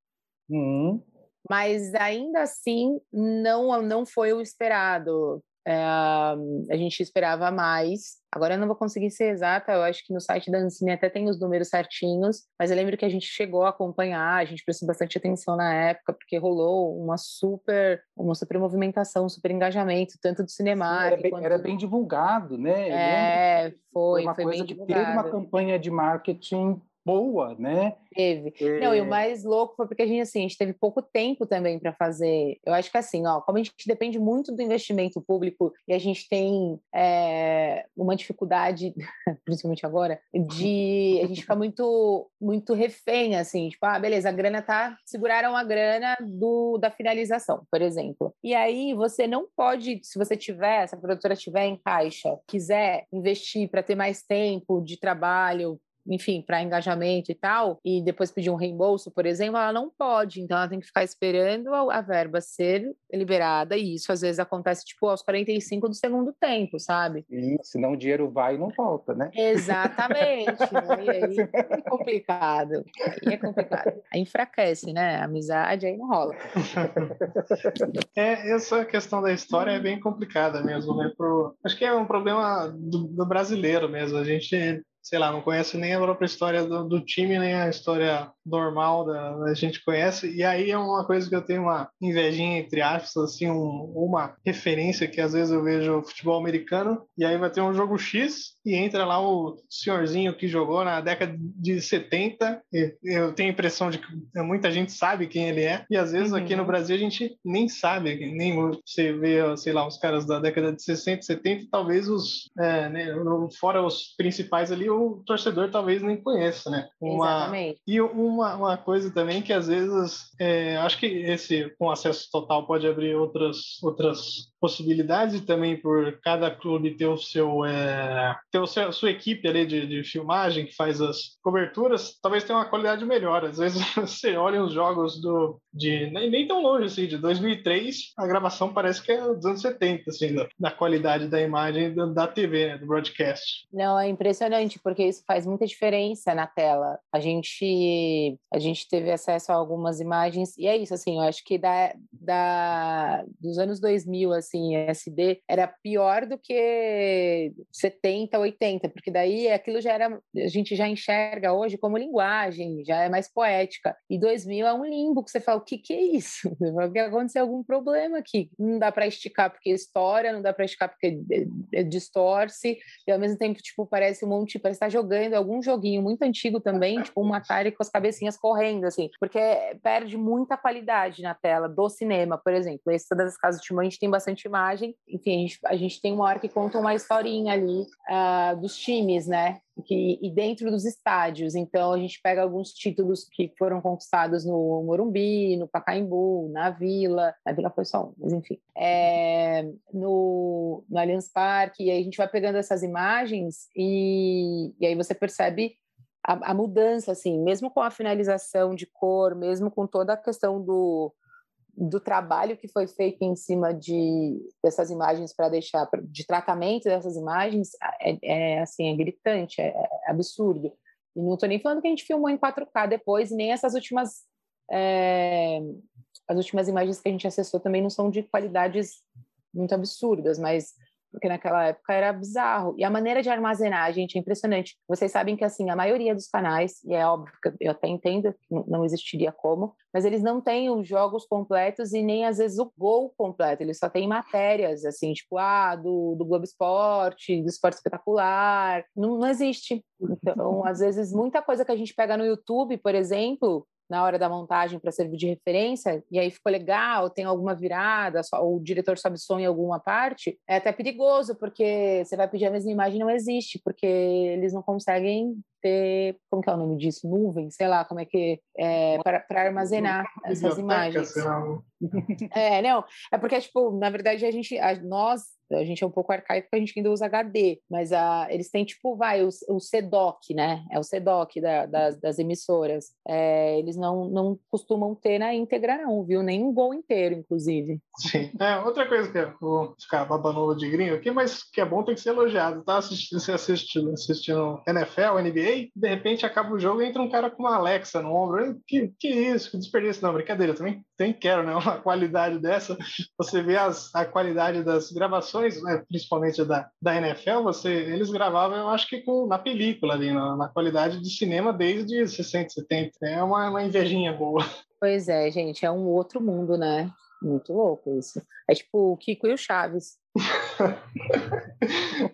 Uhum mas ainda assim não não foi o esperado. É, a gente esperava mais. Agora eu não vou conseguir ser exata, eu acho que no site da Ancine até tem os números certinhos, mas eu lembro que a gente chegou a acompanhar, a gente prestou bastante atenção na época, porque rolou uma super, uma super movimentação, um super engajamento, tanto do cinema. Era, bem, quanto... era bem divulgado, né? É, foi, foi, uma foi coisa bem que divulgado. teve uma campanha de marketing boa, né? Teve. É... Não, e o mais louco foi porque a gente, assim, a gente teve pouco tempo também para fazer. Eu acho que assim, ó, como a gente depende muito do investimento público e a gente tem é, uma dificuldade, principalmente agora, de a gente ficar muito, muito refém, assim, tipo, ah, beleza, a grana tá. Seguraram a grana do, da finalização, por exemplo. E aí você não pode, se você tiver, se a produtora tiver em caixa, quiser investir para ter mais tempo de trabalho, enfim, para engajamento e tal, e depois pedir um reembolso, por exemplo, ela não pode. Então ela tem que ficar esperando a, a verba ser liberada, e isso às vezes acontece tipo aos 45 do segundo tempo, sabe? E senão o dinheiro vai e não volta, né? Exatamente. né? E aí é complicado. Aí é complicado. Aí enfraquece, né? A amizade aí não rola. É, essa questão da história é bem complicada mesmo, né? Pro... Acho que é um problema do, do brasileiro mesmo. A gente sei lá, não conhece nem a própria história do, do time, nem a história normal da, a gente conhece. E aí é uma coisa que eu tenho uma invejinha, entre aspas, assim, um, uma referência que às vezes eu vejo futebol americano, e aí vai ter um jogo X e entra lá o senhorzinho que jogou na década de 70. eu tenho a impressão de que muita gente sabe quem ele é, e às vezes uhum. aqui no uhum. Brasil a gente nem sabe, nem você vê, sei lá, os caras da década de 60, 70, talvez os, é, né, fora os principais ali, o torcedor talvez nem conheça, né? Uma, Exatamente. E uma, uma coisa também que às vezes, é, acho que esse com acesso total pode abrir outras, outras possibilidades também por cada clube ter o seu é, ter o seu, sua equipe ali de, de filmagem que faz as coberturas talvez tenha uma qualidade melhor. Às vezes você olha os jogos do de nem, nem tão longe assim de 2003 a gravação parece que é dos anos 70 assim da, da qualidade da imagem da, da TV né, do broadcast. Não é impressionante porque isso faz muita diferença na tela. A gente a gente teve acesso a algumas imagens e é isso assim eu acho que da, da dos anos 2000 assim, assim, SD, era pior do que 70, 80, porque daí aquilo já era, a gente já enxerga hoje como linguagem, já é mais poética. E 2000 é um limbo que você fala, o que que é isso? Vai acontecer algum problema aqui. Não dá para esticar porque é história, não dá para esticar porque é, é, distorce, e ao mesmo tempo, tipo, parece um monte, parece estar tá jogando algum joguinho muito antigo também, tipo um Atari com as cabecinhas correndo, assim, porque perde muita qualidade na tela do cinema, por exemplo. Esse das casas de Timão, a gente tem bastante imagem. Enfim, a gente, a gente tem uma hora que conta uma historinha ali uh, dos times, né? Que, e dentro dos estádios. Então, a gente pega alguns títulos que foram conquistados no Morumbi, no Pacaembu, na Vila. Na Vila foi só um, mas enfim. É, no, no Allianz Parque. E aí a gente vai pegando essas imagens e, e aí você percebe a, a, mudança, assim, mesmo com a finalização de cor, mesmo com toda a questão do, do trabalho que foi feito em cima de dessas imagens para deixar de tratamento dessas imagens é, é assim é gritante é, é absurdo. E não estou nem falando que a gente filmou em 4K depois nem essas últimas é, as últimas imagens que a gente acessou também não são de qualidades muito absurdas mas porque naquela época era bizarro. E a maneira de armazenar, gente, é impressionante. Vocês sabem que, assim, a maioria dos canais, e é óbvio que eu até entendo que não existiria como, mas eles não têm os jogos completos e nem, às vezes, o gol completo. Eles só têm matérias, assim, tipo, ah, do, do Globo Esporte, do Esporte Espetacular. Não, não existe. Então, às vezes, muita coisa que a gente pega no YouTube, por exemplo, na hora da montagem para servir de referência, e aí ficou legal, tem alguma virada, só, o diretor sobe som em alguma parte, é até perigoso, porque você vai pedir a mesma imagem não existe, porque eles não conseguem ter, como que é o nome disso? Nuvem, sei lá, como é que é, para armazenar essas imagens. É, não, é porque, tipo, na verdade, a gente, a, nós a gente é um pouco arcaico porque a gente ainda usa HD, mas a, eles têm tipo, vai, o, o CEDOC, né? É o CEDOC da, das, das, emissoras. É, eles não, não costumam ter na íntegra, não, viu? Nem um gol inteiro, inclusive. Sim. É, outra coisa que eu vou ficar babando de gringo aqui, mas que é bom tem que ser elogiado, tá? Assistindo, assistindo, assistindo NFL, NBA, de repente acaba o jogo e entra um cara com uma Alexa no ombro. Que, que isso? Que desperdício. Não, brincadeira, também tem quero, né? Uma qualidade dessa. Você vê as, a qualidade das gravações né, principalmente da, da NFL, você, eles gravavam, eu acho que com, na película ali, na, na qualidade de cinema desde 60, 70. É uma, uma invejinha boa. Pois é, gente, é um outro mundo, né? Muito louco isso. É tipo o Kiko e o Chaves.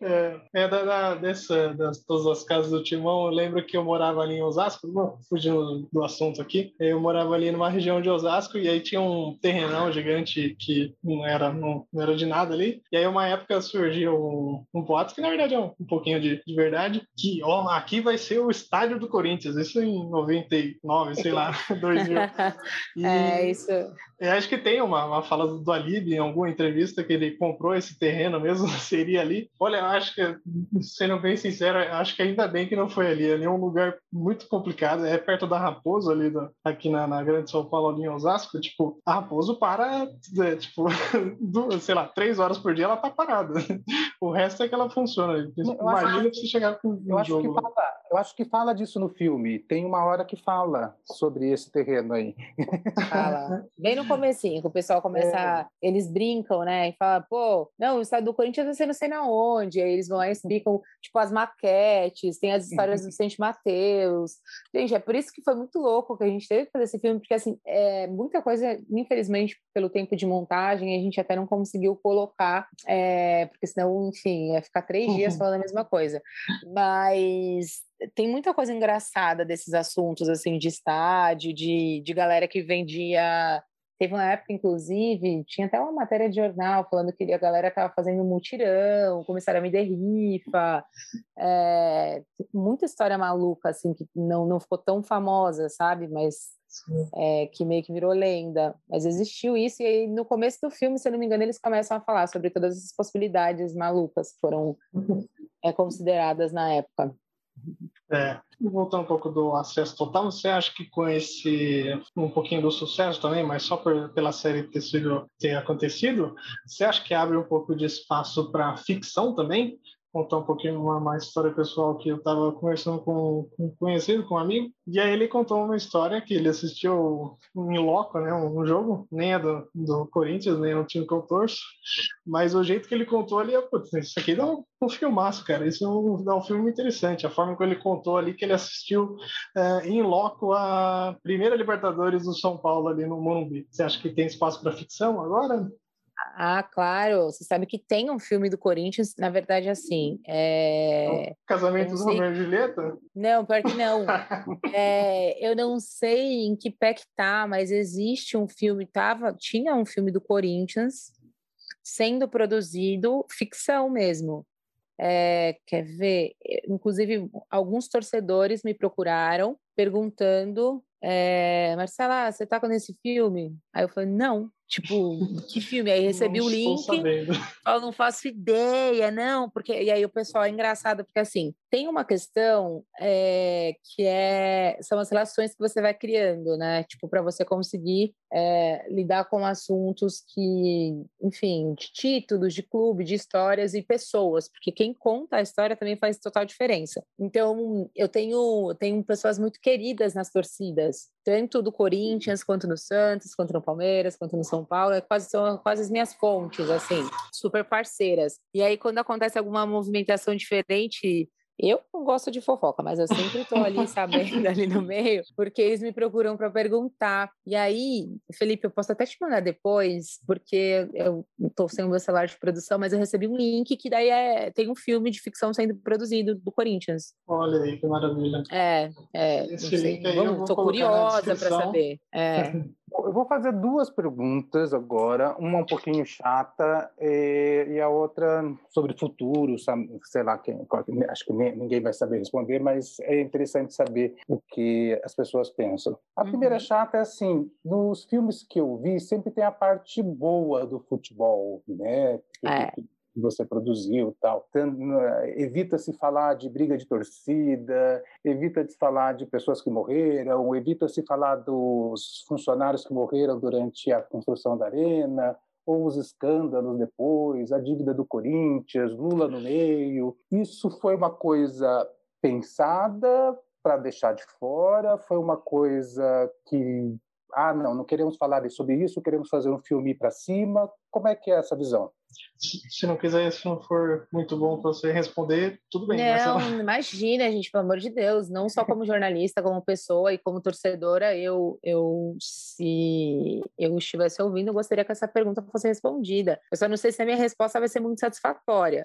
É, é da, da, dessa, das todas as casas do Timão, eu lembro que eu morava ali em Osasco, não, fugindo do assunto aqui, eu morava ali numa região de Osasco e aí tinha um terrenão gigante que não era, não, não era de nada ali, e aí uma época surgiu um, um boato, que na verdade é um, um pouquinho de, de, verdade, que ó, aqui vai ser o estádio do Corinthians, isso em 99, sei lá, 2000. E, é, isso. Eu acho que tem uma, uma fala do Alib em alguma entrevista que ele comprou esse esse terreno mesmo, seria ali. Olha, eu acho que, sendo bem sincero, acho que ainda bem que não foi ali. Ali é um lugar muito complicado, é perto da Raposo, ali do, aqui na, na Grande São Paulo, ali em Osasco. Tipo, a Raposo para, é, tipo, do, sei lá, três horas por dia ela tá parada. O resto é que ela funciona. Imagina você chegar com um eu acho jogo. Que fala, eu acho que fala disso no filme. Tem uma hora que fala sobre esse terreno aí. Fala. Bem no comecinho, que o pessoal começa. É. Eles brincam, né? E fala, pô, não, o estado do Corinthians vai ser não sei na onde. Aí eles vão lá e explicam, tipo, as maquetes, tem as histórias do Vicente Mateus. Gente, é por isso que foi muito louco que a gente teve que fazer esse filme, porque assim, é, muita coisa, infelizmente, pelo tempo de montagem, a gente até não conseguiu colocar, é, porque senão, enfim, ia ficar três dias falando a mesma coisa. Mas tem muita coisa engraçada desses assuntos, assim, de estádio, de, de galera que vendia. Teve uma época, inclusive, tinha até uma matéria de jornal falando que a galera estava fazendo mutirão, começaram a me der rifa. É, muita história maluca, assim, que não, não ficou tão famosa, sabe? Mas é, que meio que virou lenda. Mas existiu isso, e aí no começo do filme, se eu não me engano, eles começam a falar sobre todas essas possibilidades malucas que foram é, consideradas na época. É, voltando um pouco do acesso total, você acha que com esse um pouquinho do sucesso também, mas só por, pela série ter, sido, ter acontecido, você acha que abre um pouco de espaço para ficção também? Contar um pouquinho uma, uma história pessoal que eu estava conversando com, um conhecido, com um amigo, e aí ele contou uma história que ele assistiu em loco, né, um, jogo, nem é do, do Corinthians, nem é do time que eu torço, mas o jeito que ele contou ali, putz, isso aqui dá um, um filmaço, cara, isso é um, dá um filme interessante, a forma que ele contou ali, que ele assistiu é, em loco a primeira Libertadores do São Paulo ali no Morumbi. Você acha que tem espaço para ficção agora? Ah, claro. Você sabe que tem um filme do Corinthians, na verdade, assim. É... Casamento do Romeu e Julieta? Não, pior que não. é, eu não sei em que pé que tá, mas existe um filme, tava, tinha um filme do Corinthians sendo produzido, ficção mesmo. É, quer ver? Inclusive, alguns torcedores me procuraram perguntando: é, Marcela, você tá com esse filme? Aí eu falei: não. Tipo, que filme? Aí recebi não o link. Eu não faço ideia, não, porque. E aí o pessoal é engraçado, porque assim, tem uma questão é, que é são as relações que você vai criando, né? Tipo, para você conseguir é, lidar com assuntos que, enfim, de títulos, de clube, de histórias e pessoas, porque quem conta a história também faz total diferença. Então, eu tenho, tenho pessoas muito queridas nas torcidas, tanto do Corinthians, quanto no Santos, quanto no Palmeiras, quanto no São Paulo, é quase, são quase as minhas fontes, assim, super parceiras. E aí, quando acontece alguma movimentação diferente, eu não gosto de fofoca, mas eu sempre estou ali sabendo ali no meio, porque eles me procuram para perguntar. E aí, Felipe, eu posso até te mandar depois, porque eu estou sem o meu celular de produção, mas eu recebi um link que daí é, tem um filme de ficção sendo produzido do Corinthians. Olha aí, que maravilha. É, é. Esse link aí Vamos, eu tô curiosa para saber. É. Eu vou fazer duas perguntas agora, uma um pouquinho chata e, e a outra sobre futuro, sei lá, quem, acho que ninguém vai saber responder, mas é interessante saber o que as pessoas pensam. A uhum. primeira chata é assim, nos filmes que eu vi sempre tem a parte boa do futebol, né? É que você produziu tal. Evita-se falar de briga de torcida, evita-se falar de pessoas que morreram, evita-se falar dos funcionários que morreram durante a construção da arena, ou os escândalos depois, a dívida do Corinthians, Lula no meio. Isso foi uma coisa pensada para deixar de fora, foi uma coisa que ah, não, não queremos falar sobre isso, queremos fazer um filme para cima. Como é que é essa visão? Se não quiser, se não for muito bom para você responder, tudo bem. Não, mas... imagina, gente, pelo amor de Deus, não só como jornalista, como pessoa e como torcedora, eu, eu se eu estivesse ouvindo, eu gostaria que essa pergunta fosse respondida. Eu só não sei se a minha resposta vai ser muito satisfatória.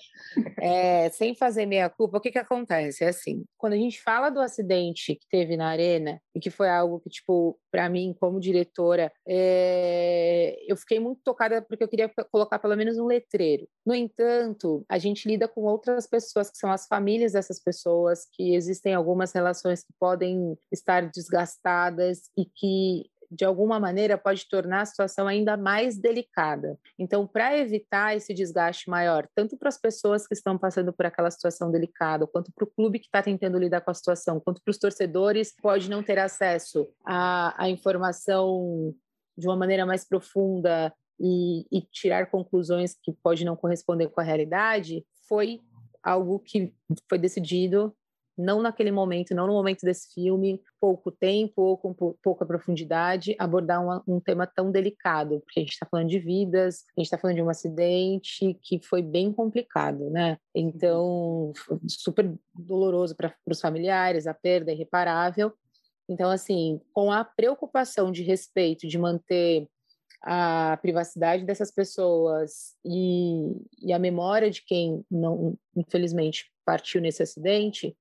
É, sem fazer meia culpa, o que que acontece? É assim, quando a gente fala do acidente que teve na arena e que foi algo que, tipo, para mim, como diretora, é, eu fiquei muito tocada porque eu queria colocar pelo menos um letreiro. No entanto, a gente lida com outras pessoas, que são as famílias dessas pessoas, que existem algumas relações que podem estar desgastadas e que de alguma maneira, pode tornar a situação ainda mais delicada. Então, para evitar esse desgaste maior, tanto para as pessoas que estão passando por aquela situação delicada, quanto para o clube que está tentando lidar com a situação, quanto para os torcedores, pode não ter acesso à, à informação de uma maneira mais profunda e, e tirar conclusões que pode não corresponder com a realidade, foi algo que foi decidido não naquele momento, não no momento desse filme, pouco tempo ou com pouca profundidade, abordar um, um tema tão delicado, porque a gente está falando de vidas, a gente está falando de um acidente que foi bem complicado, né? Então, super doloroso para os familiares, a perda é irreparável. Então, assim, com a preocupação de respeito, de manter a privacidade dessas pessoas e, e a memória de quem não, infelizmente, partiu nesse acidente,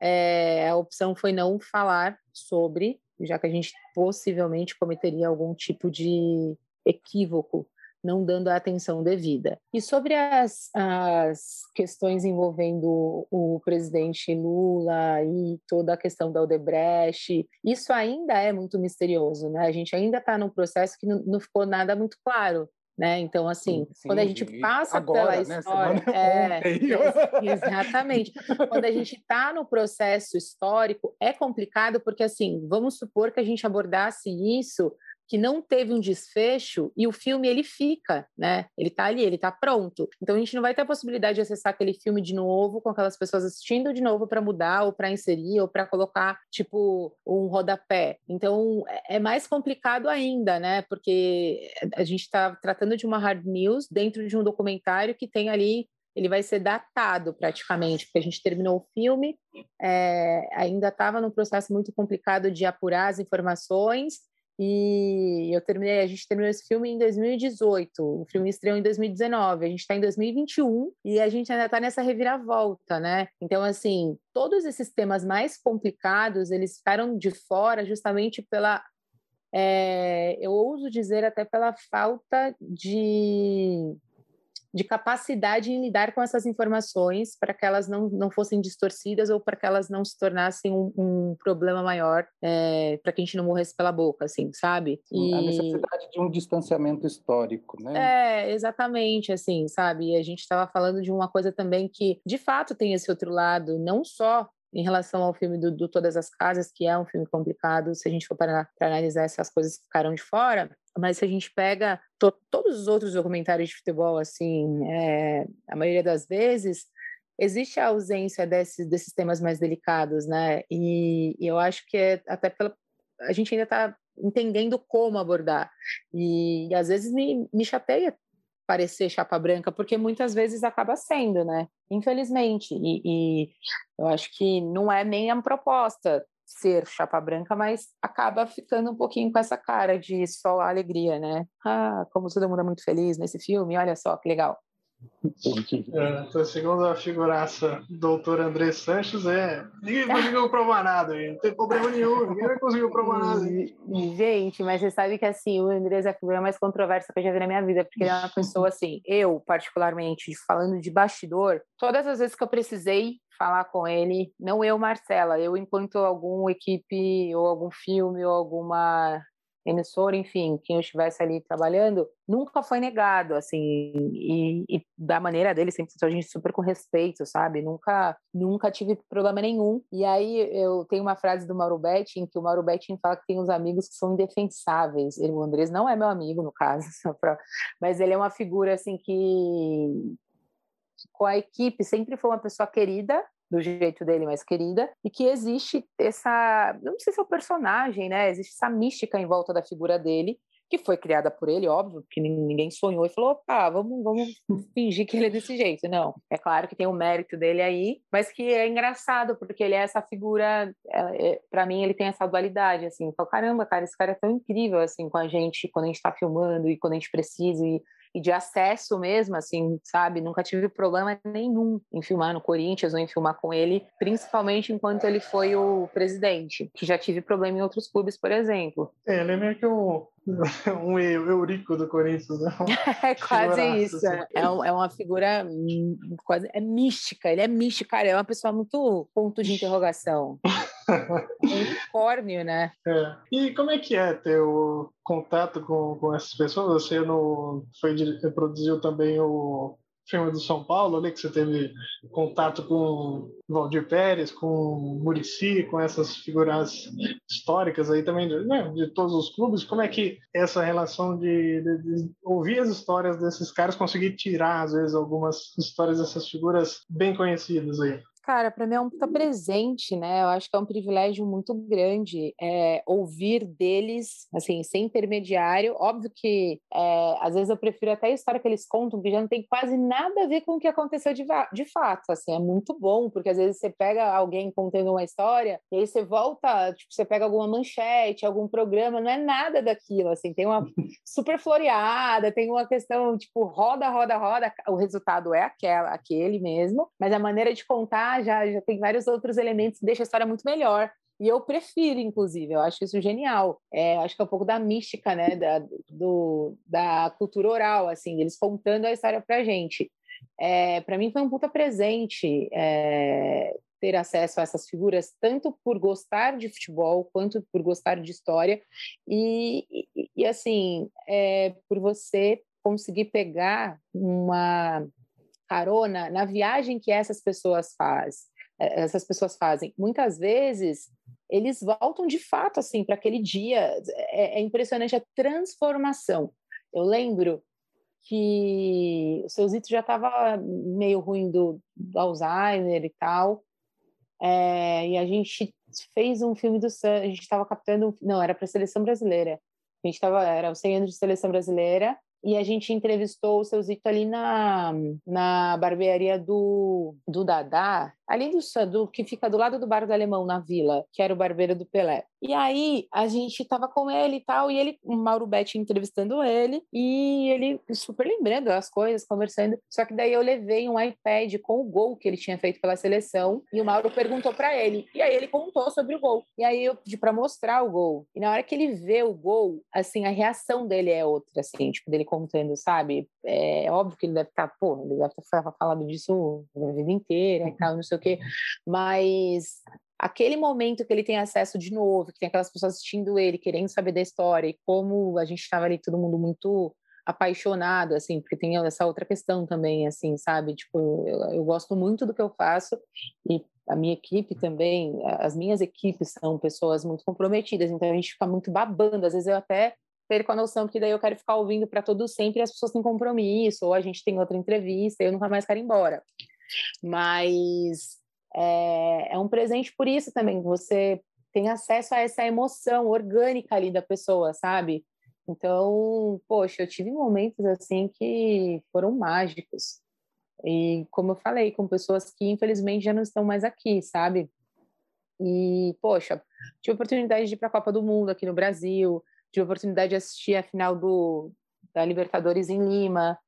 é, a opção foi não falar sobre, já que a gente possivelmente cometeria algum tipo de equívoco, não dando a atenção devida. E sobre as, as questões envolvendo o presidente Lula e toda a questão da Odebrecht, isso ainda é muito misterioso, né? A gente ainda está num processo que não, não ficou nada muito claro né? Então, assim, sim, quando a gente passa agora, pela né? história. É, é, exatamente. quando a gente está no processo histórico, é complicado, porque, assim, vamos supor que a gente abordasse isso que não teve um desfecho e o filme ele fica, né? Ele tá ali, ele tá pronto. Então a gente não vai ter a possibilidade de acessar aquele filme de novo com aquelas pessoas assistindo de novo para mudar ou para inserir ou para colocar tipo um rodapé. Então é, é mais complicado ainda, né? Porque a gente está tratando de uma hard news dentro de um documentário que tem ali ele vai ser datado praticamente, porque a gente terminou o filme, é, ainda estava num processo muito complicado de apurar as informações e eu terminei, a gente terminou esse filme em 2018. O filme estreou em 2019. A gente está em 2021 e a gente ainda está nessa reviravolta, né? Então, assim, todos esses temas mais complicados eles ficaram de fora justamente pela é, eu ouso dizer até pela falta de de capacidade em lidar com essas informações para que elas não, não fossem distorcidas ou para que elas não se tornassem um, um problema maior é, para que a gente não morresse pela boca, assim, sabe? E... A necessidade de um distanciamento histórico, né? É, exatamente, assim, sabe? E a gente estava falando de uma coisa também que, de fato, tem esse outro lado, não só em relação ao filme do, do, Todas as Casas, que é um filme complicado, se a gente for para, para analisar essas coisas que ficaram de fora, mas se a gente pega to, todos os outros documentários de futebol, assim, é, a maioria das vezes, existe a ausência desses, desses temas mais delicados, né? E, e eu acho que é até pela. A gente ainda está entendendo como abordar. E, e às vezes me, me chateia parecer chapa branca, porque muitas vezes acaba sendo, né? Infelizmente. E, e, eu acho que não é nem a proposta ser chapa branca, mas acaba ficando um pouquinho com essa cara de só alegria, né? Ah, como todo mundo é muito feliz nesse filme, olha só que legal. É, segundo a figuraça doutor André Sanches, é. Ninguém conseguiu provar nada, não tem problema nenhum, ninguém conseguiu provar nada. Gente, mas você sabe que assim, o Andrés é a figura mais controversa que eu já vi na minha vida, porque ele é uma pessoa assim, eu, particularmente, falando de bastidor, todas as vezes que eu precisei falar com ele, não eu, Marcela, eu enquanto algum equipe ou algum filme ou alguma emissora, enfim, quem eu estivesse ali trabalhando, nunca foi negado, assim, e, e da maneira dele, sempre a gente super com respeito, sabe? Nunca, nunca tive problema nenhum. E aí eu tenho uma frase do Mauro Betting, que o Mauro Betting fala que tem uns amigos que são indefensáveis. Ele, o Andrés não é meu amigo, no caso, pra... mas ele é uma figura, assim, que com a equipe sempre foi uma pessoa querida, do jeito dele mais querida, e que existe essa, não sei se é o personagem, né? Existe essa mística em volta da figura dele, que foi criada por ele, óbvio, porque ninguém sonhou e falou, opa, vamos, vamos fingir que ele é desse jeito. Não, é claro que tem o mérito dele aí, mas que é engraçado, porque ele é essa figura, é, é, para mim ele tem essa dualidade, assim, falo, caramba, cara, esse cara é tão incrível, assim, com a gente, quando a gente tá filmando e quando a gente precisa, e e de acesso mesmo, assim, sabe? Nunca tive problema nenhum em filmar no Corinthians ou em filmar com ele, principalmente enquanto ele foi o presidente, que já tive problema em outros clubes, por exemplo. É, ele é meio que um, um Eurico do Corinthians, né? É quase isso. Assim. É, um, é uma figura quase é mística, ele é místico, cara, é uma pessoa muito ponto de interrogação. unicórnio, né? É. E como é que é ter o contato com, com essas pessoas? Você no, foi, produziu também o filme do São Paulo, ali que você teve contato com Valdir Pérez, com Murici, com essas figuras históricas aí também né, de todos os clubes. Como é que essa relação de, de, de, ouvir as histórias desses caras, conseguir tirar às vezes algumas histórias dessas figuras bem conhecidas aí? Cara, para mim é um puta presente, né? Eu acho que é um privilégio muito grande é, ouvir deles, assim, sem intermediário. Óbvio que é, às vezes eu prefiro até a história que eles contam, que já não tem quase nada a ver com o que aconteceu de, de fato. Assim, é muito bom, porque às vezes você pega alguém contando uma história e aí você volta, tipo, você pega alguma manchete, algum programa, não é nada daquilo, assim, tem uma super floreada, tem uma questão, tipo, roda, roda, roda, o resultado é aquela, aquele mesmo, mas a maneira de contar já, já tem vários outros elementos que deixam a história muito melhor. E eu prefiro, inclusive, eu acho isso genial. É, acho que é um pouco da mística, né, da, do, da cultura oral, assim, eles contando a história pra gente. É, para mim foi um puta presente é, ter acesso a essas figuras, tanto por gostar de futebol, quanto por gostar de história. E, e, e assim, é, por você conseguir pegar uma carona na viagem que essas pessoas faz, eh, essas pessoas fazem. Muitas vezes eles voltam de fato assim para aquele dia. É, é, impressionante a transformação. Eu lembro que o seu Zito já estava meio ruim do, do, Alzheimer e tal, é, e a gente fez um filme do Santos, a gente estava captando, não, era para a seleção brasileira. A gente estava, era o 100 anos de seleção brasileira, e a gente entrevistou o seu Zito ali na, na barbearia do, do Dadá, ali do, do que fica do lado do bar do Alemão, na Vila, que era o barbeiro do Pelé. E aí a gente tava com ele e tal, e ele, o Mauro Betti entrevistando ele, e ele super lembrando as coisas, conversando. Só que daí eu levei um iPad com o gol que ele tinha feito pela seleção, e o Mauro perguntou para ele. E aí ele contou sobre o gol. E aí eu pedi para mostrar o gol. E na hora que ele vê o gol, assim, a reação dele é outra, assim, tipo, dele contando, sabe? É óbvio que ele deve estar, tá, pô, ele deve estar tá falando disso a vida inteira e tal, não sei o quê. Mas aquele momento que ele tem acesso de novo, que tem aquelas pessoas assistindo ele, querendo saber da história, e como a gente estava ali todo mundo muito apaixonado, assim, porque tem essa outra questão também, assim, sabe? Tipo, eu, eu gosto muito do que eu faço e a minha equipe também, as minhas equipes são pessoas muito comprometidas, então a gente fica muito babando, às vezes eu até perco a noção, porque daí eu quero ficar ouvindo para todo sempre e as pessoas têm compromisso, ou a gente tem outra entrevista e eu nunca mais quero ir embora. Mas é, é um presente por isso também, você tem acesso a essa emoção orgânica ali da pessoa, sabe? Então, poxa, eu tive momentos assim que foram mágicos. E como eu falei, com pessoas que infelizmente já não estão mais aqui, sabe? E, poxa, tive oportunidade de ir para a Copa do Mundo aqui no Brasil, tive oportunidade de assistir a final do, da Libertadores em Lima.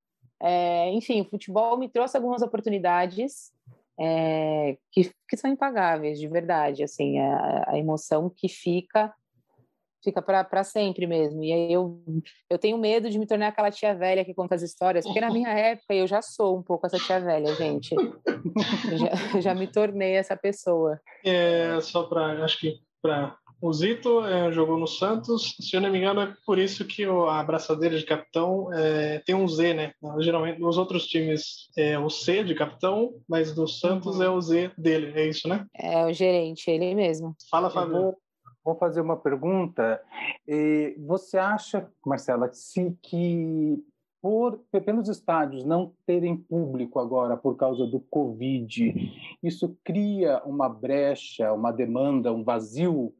É, enfim, o futebol me trouxe algumas oportunidades é, que, que são impagáveis, de verdade, assim, a, a emoção que fica fica para sempre mesmo. E aí eu, eu tenho medo de me tornar aquela tia velha que conta as histórias, porque na minha época eu já sou um pouco essa tia velha, gente. Já, já me tornei essa pessoa. É, só para, acho que para o Zito é, jogou no Santos, se eu não me engano, é por isso que a abraçadeira de capitão é, tem um Z, né? Geralmente nos outros times é o C de capitão, mas do Santos uhum. é o Z dele, é isso, né? É o gerente, ele mesmo. Fala, Fábio. Vou, vou, fazer uma pergunta. Você acha, Marcela, se que por, pelos estádios não terem público agora por causa do Covid, isso cria uma brecha, uma demanda, um vazio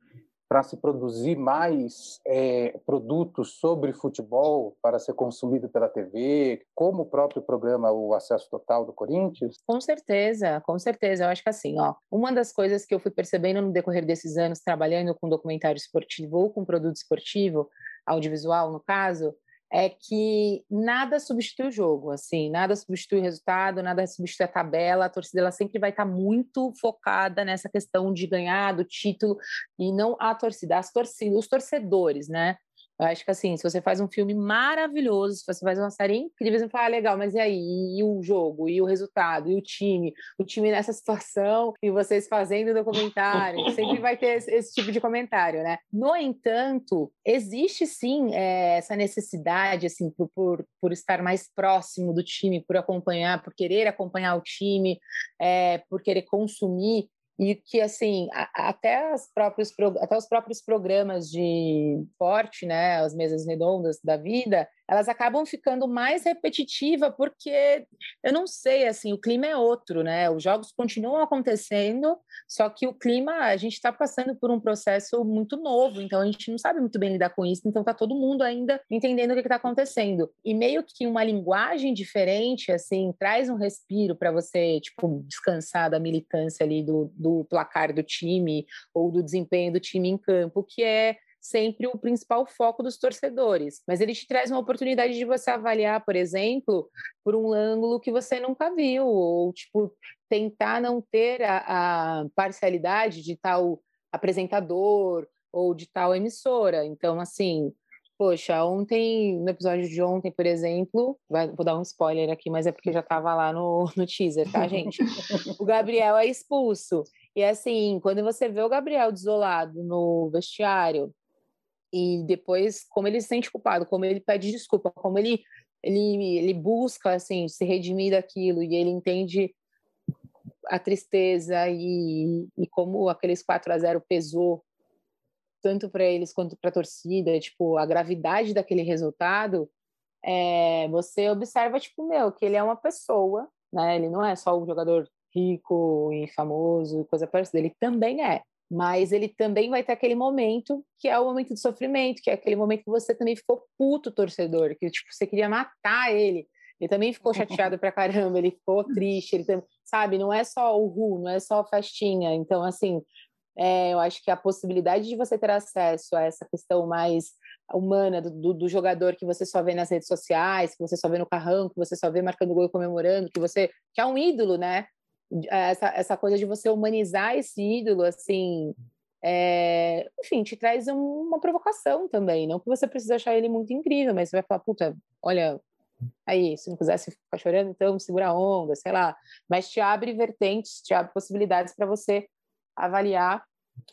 para se produzir mais é, produtos sobre futebol para ser consumido pela TV, como o próprio programa O Acesso Total do Corinthians? Com certeza, com certeza. Eu acho que assim, ó, uma das coisas que eu fui percebendo no decorrer desses anos trabalhando com documentário esportivo ou com produto esportivo, audiovisual no caso, é que nada substitui o jogo, assim, nada substitui o resultado, nada substitui a tabela, a torcida ela sempre vai estar muito focada nessa questão de ganhar do título e não a torcida, as torcidas, os torcedores, né? Eu acho que assim, se você faz um filme maravilhoso, se você faz uma série incrível, você fala, ah, legal, mas e aí? E o jogo? E o resultado? E o time? O time nessa situação e vocês fazendo documentário? Sempre vai ter esse, esse, tipo de comentário, né? No entanto, existe sim é, essa necessidade, assim, por, por, por, estar mais próximo do time, por acompanhar, por querer acompanhar o time, é, por querer consumir e que assim até próprios até os próprios programas de esporte, né, as mesas redondas da vida, elas acabam ficando mais repetitiva porque eu não sei assim o clima é outro né os jogos continuam acontecendo só que o clima a gente está passando por um processo muito novo então a gente não sabe muito bem lidar com isso então tá todo mundo ainda entendendo o que está acontecendo. E meio que uma linguagem diferente assim traz um respiro para você tipo descansar da militância ali do placar do time ou do desempenho do time em campo que é sempre o principal foco dos torcedores, mas ele te traz uma oportunidade de você avaliar, por exemplo, por um ângulo que você nunca viu, ou tipo tentar não ter a, a parcialidade de tal apresentador ou de tal emissora. Então, assim, Poxa, ontem, no episódio de ontem, por exemplo, vai, vou dar um spoiler aqui, mas é porque já estava lá no, no teaser, tá, gente? o Gabriel é expulso. E assim, quando você vê o Gabriel desolado no vestiário, e depois como ele se sente culpado, como ele pede desculpa, como ele ele, ele busca assim se redimir daquilo e ele entende a tristeza e, e como aqueles 4 a 0 pesou tanto para eles quanto para a torcida, tipo, a gravidade daquele resultado, é, você observa, tipo, meu, que ele é uma pessoa, né? Ele não é só um jogador rico e famoso, coisa parecida, ele também é mas ele também vai ter aquele momento que é o momento de sofrimento, que é aquele momento que você também ficou puto torcedor, que tipo você queria matar ele. Ele também ficou chateado pra caramba, ele ficou triste, ele também, sabe, não é só o ru, não é só festinha. Então, assim, é, eu acho que a possibilidade de você ter acesso a essa questão mais humana do, do, do, jogador que você só vê nas redes sociais, que você só vê no carrão, que você só vê marcando gol e comemorando, que você que é um ídolo, né? essa, essa coisa de você humanizar esse ídolo, assim, é, enfim, te traz um, uma provocação também. Não que você precisa achar ele muito incrível, mas você vai falar, puta, olha, aí, se não quisesse ficar chorando, então segura a onda, sei lá. Mas te abre vertentes, te abre possibilidades para você avaliar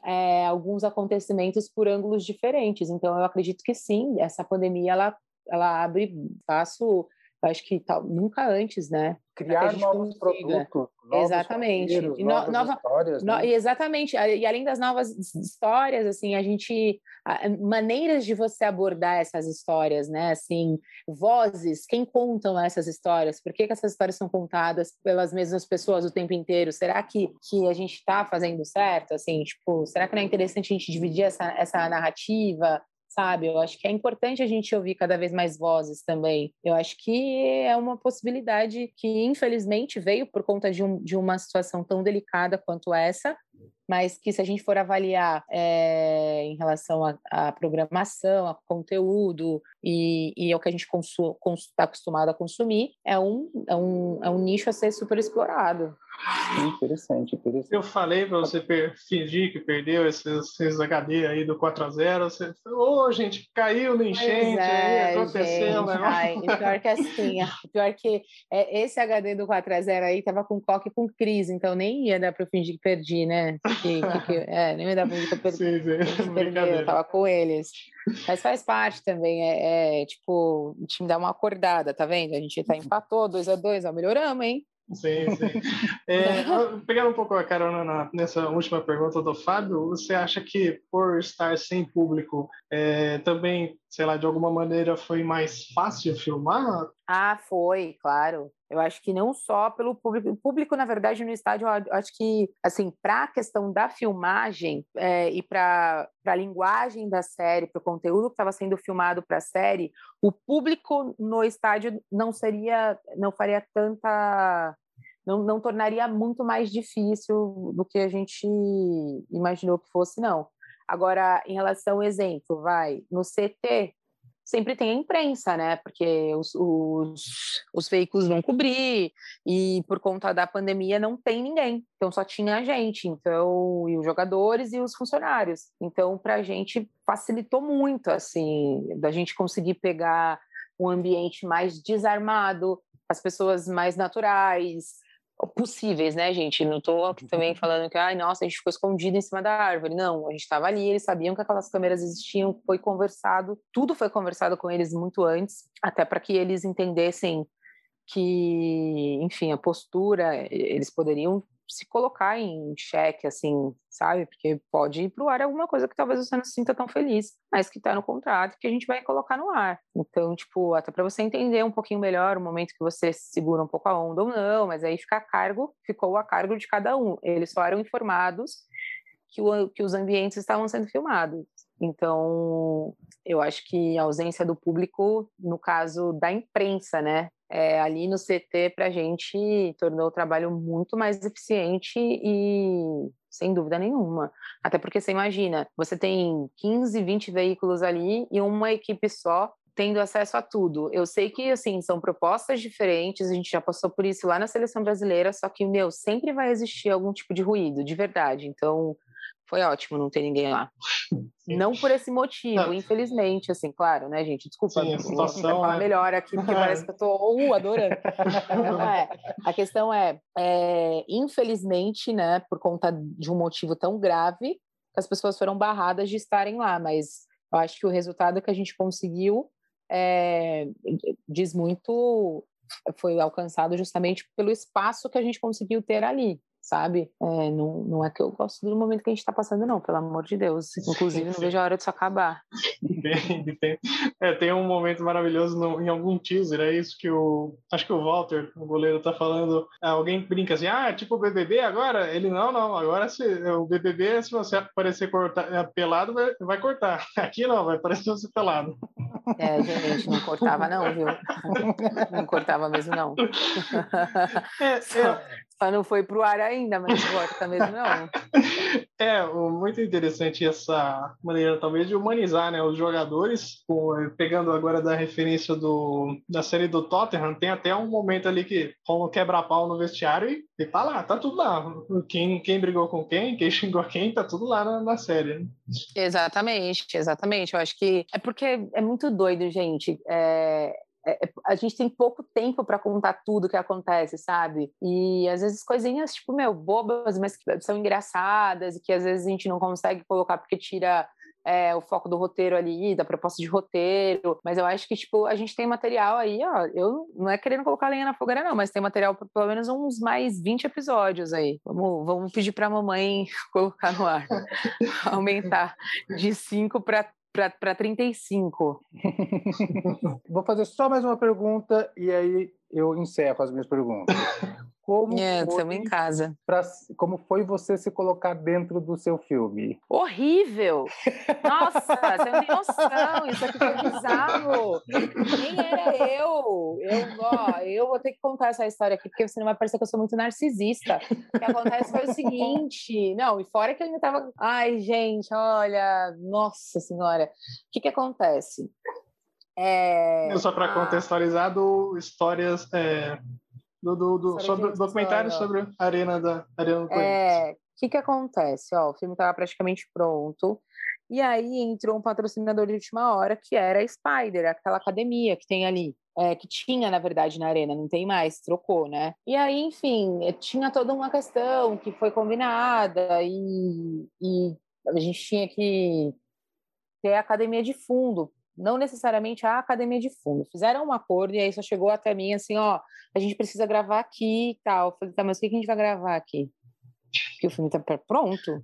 é, alguns acontecimentos por ângulos diferentes. Então, eu acredito que sim, essa pandemia ela, ela abre espaço acho que tal, nunca antes, né? Criar novos consiga. produtos, novos exatamente, e no, nova, histórias, no, né? exatamente. E além das novas histórias, assim, a gente maneiras de você abordar essas histórias, né? Assim, vozes, quem contam essas histórias? Por que, que essas histórias são contadas pelas mesmas pessoas o tempo inteiro? Será que, que a gente está fazendo certo? Assim, tipo, será que não é interessante a gente dividir essa, essa narrativa? Sabe? Eu acho que é importante a gente ouvir cada vez mais vozes também. Eu acho que é uma possibilidade que, infelizmente, veio por conta de, um, de uma situação tão delicada quanto essa, mas que se a gente for avaliar é, em relação à programação, a conteúdo e, e ao que a gente está acostumado a consumir, é um, é, um, é um nicho a ser super explorado. Interessante, interessante. Eu falei para você fingir que perdeu esses, esses HD aí do 4x0. Você ô, oh, gente, caiu no enchente, é, aí aconteceu? Ai, pior que assim, pior que é, esse HD do 4x0 aí tava com coque com crise, então nem ia dar para fingir que perdi, né? Que, que, que, é, nem fingir que eu perdi. Sim, sim. Perdeu, eu tava com eles. Mas faz parte também, é, é, tipo, o time dá uma acordada, tá vendo? A gente tá empatou, 2 a 2 ó, melhoramos, hein? Sim, sim. É, pegando um pouco a carona na, nessa última pergunta do Fábio, você acha que por estar sem público, é, também, sei lá, de alguma maneira foi mais fácil filmar? Ah, foi, claro. Eu acho que não só pelo público, o público, na verdade, no estádio, eu acho que, assim, para a questão da filmagem é, e para a linguagem da série, para o conteúdo que estava sendo filmado para a série, o público no estádio não seria, não faria tanta não, não tornaria muito mais difícil do que a gente imaginou que fosse, não. Agora, em relação ao exemplo, vai, no CT, sempre tem a imprensa, né? Porque os, os, os, veículos vão cobrir e por conta da pandemia não tem ninguém. Então só tinha a gente, então e os jogadores e os funcionários. Então para a gente facilitou muito, assim, da gente conseguir pegar um ambiente mais desarmado, as pessoas mais naturais, possíveis, né, gente? Não estou aqui também falando que, ai, nossa, a gente ficou escondido em cima da árvore. Não, a gente estava ali, eles sabiam que aquelas câmeras existiam, foi conversado, tudo foi conversado com eles muito antes, até para que eles entendessem que, enfim, a postura, eles poderiam se colocar em xeque, assim, sabe? Porque pode ir para o ar alguma coisa que talvez você não se sinta tão feliz, mas que está no contrato que a gente vai colocar no ar. Então, tipo, até para você entender um pouquinho melhor o momento que você segura um pouco a onda ou não, mas aí fica a cargo, ficou a cargo de cada um. Eles só eram informados que, o, que os ambientes estavam sendo filmados. Então, eu acho que a ausência do público, no caso da imprensa, né, é, ali no CT para a gente tornou o trabalho muito mais eficiente e sem dúvida nenhuma. Até porque você imagina, você tem 15, 20 veículos ali e uma equipe só tendo acesso a tudo. Eu sei que assim são propostas diferentes, a gente já passou por isso lá na seleção brasileira, só que meu sempre vai existir algum tipo de ruído, de verdade. Então, foi ótimo não ter ninguém lá. Não por esse motivo, não. infelizmente, assim, claro, né, gente? Desculpa, Sim, a situação, vou falar né? melhor aqui, porque parece que eu tô uh, adorando. é, a questão é, é, infelizmente, né, por conta de um motivo tão grave, as pessoas foram barradas de estarem lá, mas eu acho que o resultado que a gente conseguiu é, diz muito, foi alcançado justamente pelo espaço que a gente conseguiu ter ali, sabe? É, não, não é que eu gosto do momento que a gente está passando, não, pelo amor de Deus. Inclusive, não vejo a hora disso acabar. Tem, tem, é, tem um momento maravilhoso no, em algum teaser, é isso que o. Acho que o Walter, o goleiro, tá falando. Alguém brinca assim, ah, tipo o BBB agora? Ele, não, não, agora se, o BBB, se você aparecer cortar, é, pelado, vai, vai cortar. Aqui não, vai parecer você pelado. É, gente, não cortava não, viu? Não cortava mesmo não. É, é, só não foi para o ar ainda, mas volta mesmo não. É, muito interessante essa maneira, talvez, de humanizar né, os jogadores. pegando agora da referência do, da série do Tottenham, tem até um momento ali que rola quebra-pau no vestiário e, e tá lá, tá tudo lá. Quem, quem brigou com quem, quem xingou quem, tá tudo lá na, na série. Né? Exatamente, exatamente. Eu acho que é porque é muito doido, gente. É, é, é, a gente tem pouco tempo para contar tudo que acontece, sabe? E às vezes coisinhas, tipo, meu, bobas, mas que são engraçadas e que às vezes a gente não consegue colocar porque tira é, o foco do roteiro ali, da proposta de roteiro, mas eu acho que, tipo, a gente tem material aí, ó, eu não é querendo colocar lenha na fogueira, não, mas tem material para pelo menos uns mais 20 episódios aí. Vamos, vamos pedir para a mamãe colocar no ar, aumentar de 5 para para 35. Vou fazer só mais uma pergunta e aí eu encerro as minhas perguntas. Como é, foi, em casa. Pra, como foi você se colocar dentro do seu filme? Horrível! Nossa, você não tem noção, isso aqui foi bizarro. Nem era eu. Eu, ó, eu vou ter que contar essa história aqui, porque senão vai parecer que eu sou muito narcisista. O que acontece foi o seguinte, não, e fora que eu ainda tava, ai, gente, olha, nossa senhora, o que que acontece? É... Só para contextualizar, do histórias é, do, do, do sobre, documentário sobre a arena da arena do É, o que que acontece? Ó, o filme estava praticamente pronto. E aí entrou um patrocinador de última hora, que era a Spider, aquela academia que tem ali. É, que tinha, na verdade, na arena, não tem mais, trocou, né? E aí, enfim, tinha toda uma questão que foi combinada e, e a gente tinha que ter a academia de fundo não necessariamente a academia de fundo. Fizeram um acordo e aí só chegou até mim assim, ó, a gente precisa gravar aqui e tal. Eu falei, tá, mas o que a gente vai gravar aqui? Porque o filme tá pronto?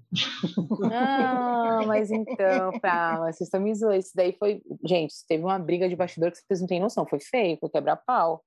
não, mas então, tá, mas vocês estão me zoando. Isso daí foi, gente, teve uma briga de bastidor que vocês não têm noção, foi feio, foi quebrar pau.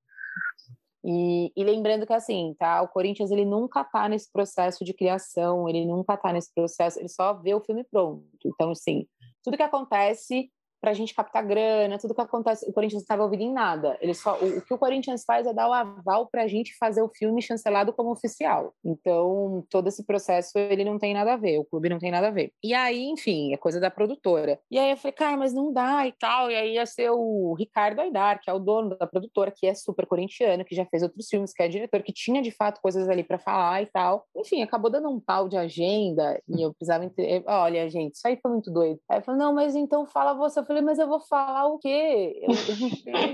E, e, lembrando que assim, tá, o Corinthians ele nunca tá nesse processo de criação, ele nunca tá nesse processo, ele só vê o filme pronto. Então, assim, tudo que acontece para a gente captar grana, tudo que acontece. O Corinthians não estava ouvindo em nada. Ele só, o, o, que o Corinthians faz é dar o aval para a gente fazer o filme chancelado como oficial. Então, todo esse processo ele não tem nada a ver, o clube não tem nada a ver. E aí, enfim, é coisa da produtora. E aí eu falei, cara, mas não dá e tal. E aí ia ser o Ricardo Aidar, que é o dono da produtora, que é super corintiano, que já fez outros filmes, que é diretor, que tinha de fato coisas ali para falar e tal. Enfim, acabou dando um pau de agenda e eu precisava. Olha, gente, isso aí foi muito doido. Aí eu falei, não, mas então fala você. Eu falei, mas eu vou falar o quê? Eu,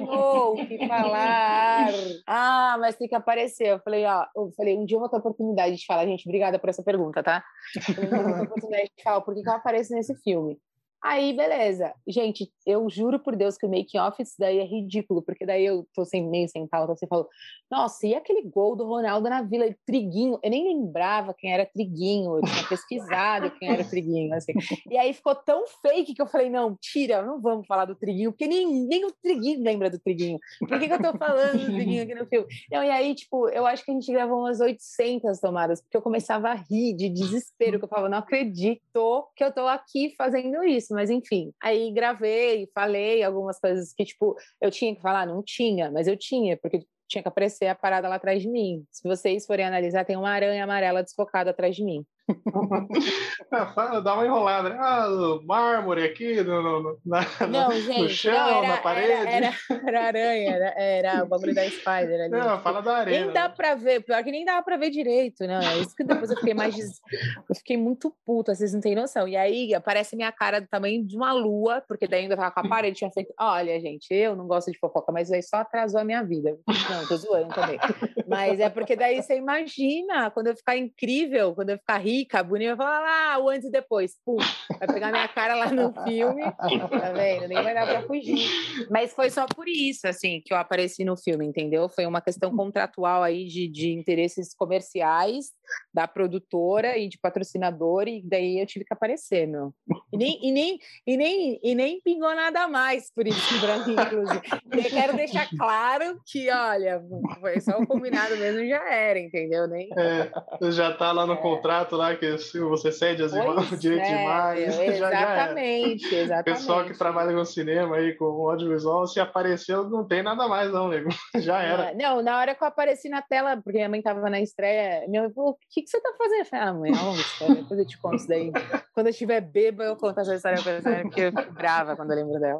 não o que falar. Ah, mas tem que aparecer. Eu falei, ó, eu falei, um dia eu vou ter oportunidade de falar, gente, obrigada por essa pergunta, tá? Eu vou ter oportunidade de falar por que eu apareço nesse filme. Aí, beleza. Gente, eu juro por Deus que o making off isso daí é ridículo, porque daí eu tô sem, meio sem pauta, você falou, nossa, e aquele gol do Ronaldo na Vila, Triguinho? Eu nem lembrava quem era Triguinho, eu tinha pesquisado quem era Triguinho, assim. E aí ficou tão fake que eu falei, não, tira, não vamos falar do Triguinho, porque nem, nem o Triguinho lembra do Triguinho. Por que, que eu tô falando do Triguinho aqui no filme? Não, e aí, tipo, eu acho que a gente gravou umas 800 tomadas, porque eu começava a rir de desespero, que eu falava, não acredito que eu tô aqui fazendo isso, mas enfim. Aí gravei, falei algumas coisas que, tipo, eu tinha que falar, não tinha, mas eu tinha, porque tinha que aparecer a parada lá atrás de mim. Se vocês forem analisar, tem uma aranha amarela desfocada atrás de mim. Dá uma enrolada, né? Ah, mármore aqui no, no, na, não, gente, no chão, não, era, na parede. Era, era, era aranha, era, era, o bagulho da Spider ali. Não, fala da aranha. Nem dá pra ver, pior que nem dá pra ver direito, não. É isso que depois eu fiquei mais. Des... Eu fiquei muito puta, vocês não têm noção. E aí aparece minha cara do tamanho de uma lua, porque daí ainda tava com a parede, tinha feito. Olha, gente, eu não gosto de fofoca, mas aí só atrasou a minha vida. Não, tô zoando também. Mas é porque daí você imagina, quando eu ficar incrível, quando eu ficar rica rica, bonita, vai falar lá o antes e depois. Pum, vai pegar minha cara lá no filme, tá vendo? Nem vai dar pra fugir. Mas foi só por isso, assim, que eu apareci no filme, entendeu? Foi uma questão contratual aí de, de interesses comerciais da produtora e de patrocinador, e daí eu tive que aparecer, meu. E nem, e nem, e nem, e nem pingou nada mais por isso pra mim, inclusive. Eu quero deixar claro que, olha, foi só o combinado mesmo, já era, entendeu? Nem... É, já tá lá no é. contrato lá que se você cede as imagens, o direito é, de imagem. Exatamente, já, exatamente. O pessoal que trabalha com cinema aí, com audiovisual, se apareceu, não tem nada mais, não, nego. Já era. É, não, na hora que eu apareci na tela, porque minha mãe tava na estreia, minha mãe falou: o que, que você tá fazendo? Eu falei, ah, mãe, é uma história, depois eu te conto isso daí. Quando eu estiver bêbada, eu conto essa história pra você, porque eu fico brava quando eu lembro dela.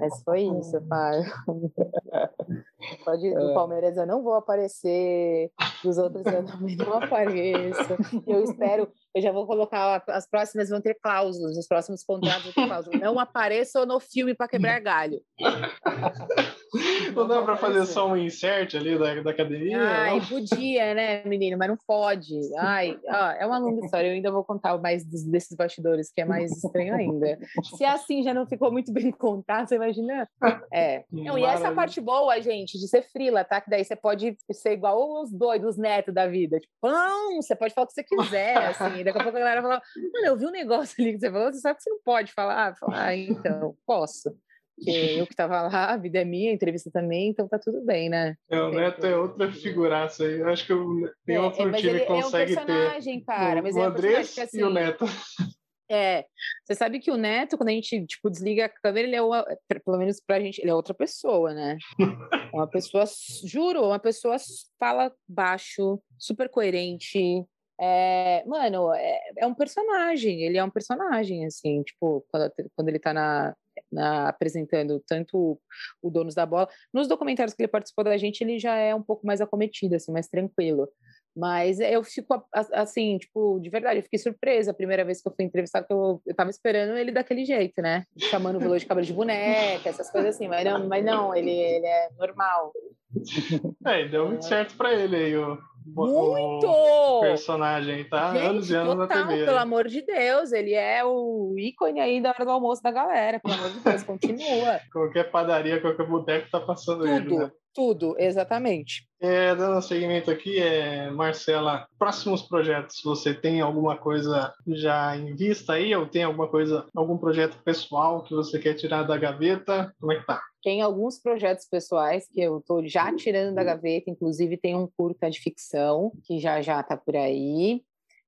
Mas foi isso, pai. Pode ir do é. Palmeiras, eu não vou aparecer, dos outros eu também não apareço. Eu espero, eu já vou colocar, as próximas vão ter cláusulas, os próximos contratos vão ter cláusulas. Não apareça no filme para quebrar galho. Não dá para fazer só um insert ali da, da academia? Ai, não? podia, né, menino? Mas não pode. Ai, ó, é uma longa história. Eu ainda vou contar mais dos, desses bastidores, que é mais estranho ainda. Se assim já não ficou muito bem contado, você imagina? É. Não, e essa parte boa, gente, de ser frila, tá? Que daí você pode ser igual os doidos, os netos da vida. Tipo, pão, você pode falar o que você quiser, assim. Daqui a pouco a galera fala, mano, eu vi um negócio ali que você falou, você sabe que você não pode falar? Ah, então, posso que eu que estava lá, a vida é minha, a entrevista também, então tá tudo bem, né? É, o Neto é outra figuraça aí. Eu acho que tem é, outro é, time que consegue é um personagem, ter. Cara, mas o é um Andrés assim, e o assim Neto. É, você sabe que o Neto, quando a gente, tipo, desliga a câmera, ele é uma, pelo menos pra gente, ele é outra pessoa, né? É uma pessoa, juro, uma pessoa fala baixo, super coerente, é, mano, é, é, um personagem, ele é um personagem, assim, tipo, quando, quando ele tá na, na, apresentando tanto o Donos da Bola. Nos documentários que ele participou da gente, ele já é um pouco mais acometido, assim, mais tranquilo. Mas eu fico assim, tipo, de verdade, eu fiquei surpresa a primeira vez que eu fui entrevistado, que eu, eu tava esperando ele daquele jeito, né? Chamando o veloz de cabelo de boneca, essas coisas assim, mas não, mas não ele, ele é normal. É, deu muito certo para ele aí, o, muito! O personagem, tá? Gente, anos e anos total, na TV. Pelo amor de Deus, ele é o ícone aí da hora do almoço da galera, pelo amor de Deus, continua. qualquer padaria, qualquer boteco tá passando Tudo. ele, né? Tudo, exatamente. É, dando seguimento aqui, é, Marcela, próximos projetos, você tem alguma coisa já em vista aí? Ou tem alguma coisa, algum projeto pessoal que você quer tirar da gaveta? Como é que tá? Tem alguns projetos pessoais que eu estou já tirando da gaveta, inclusive tem um curta de ficção que já já está por aí.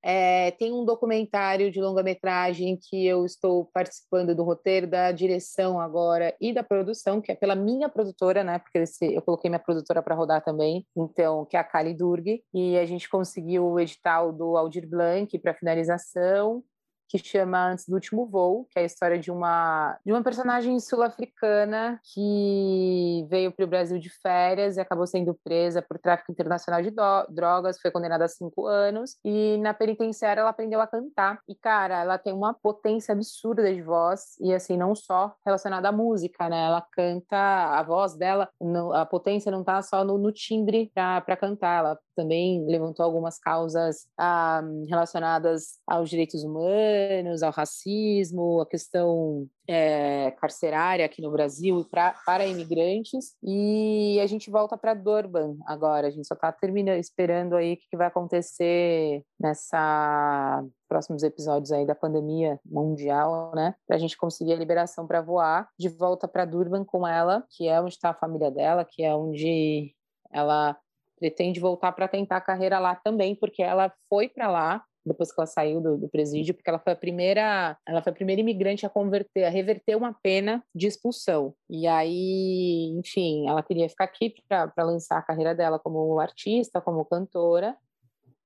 É, tem um documentário de longa-metragem que eu estou participando do roteiro, da direção agora e da produção, que é pela minha produtora, né? Porque eu coloquei minha produtora para rodar também, então, que é a Kali Durg, e a gente conseguiu o edital do Aldir Blanc para finalização que chama Antes do Último Voo, que é a história de uma, de uma personagem sul-africana que veio para o Brasil de férias e acabou sendo presa por tráfico internacional de drogas, foi condenada a cinco anos, e na penitenciária ela aprendeu a cantar. E, cara, ela tem uma potência absurda de voz, e assim, não só relacionada à música, né? Ela canta, a voz dela, a potência não tá só no, no timbre para cantar, ela também levantou algumas causas ah, relacionadas aos direitos humanos, ao racismo, a questão é, carcerária aqui no Brasil pra, para imigrantes. E a gente volta para Durban agora. A gente só está terminando, esperando aí o que, que vai acontecer nessa próximos episódios aí da pandemia mundial, né? Para a gente conseguir a liberação para voar de volta para Durban com ela, que é onde está a família dela, que é onde ela pretende voltar para tentar a carreira lá também, porque ela foi para lá depois que ela saiu do, do, presídio, porque ela foi a primeira, ela foi a primeira imigrante a converter, a reverter uma pena de expulsão. E aí, enfim, ela queria ficar aqui para lançar a carreira dela como artista, como cantora.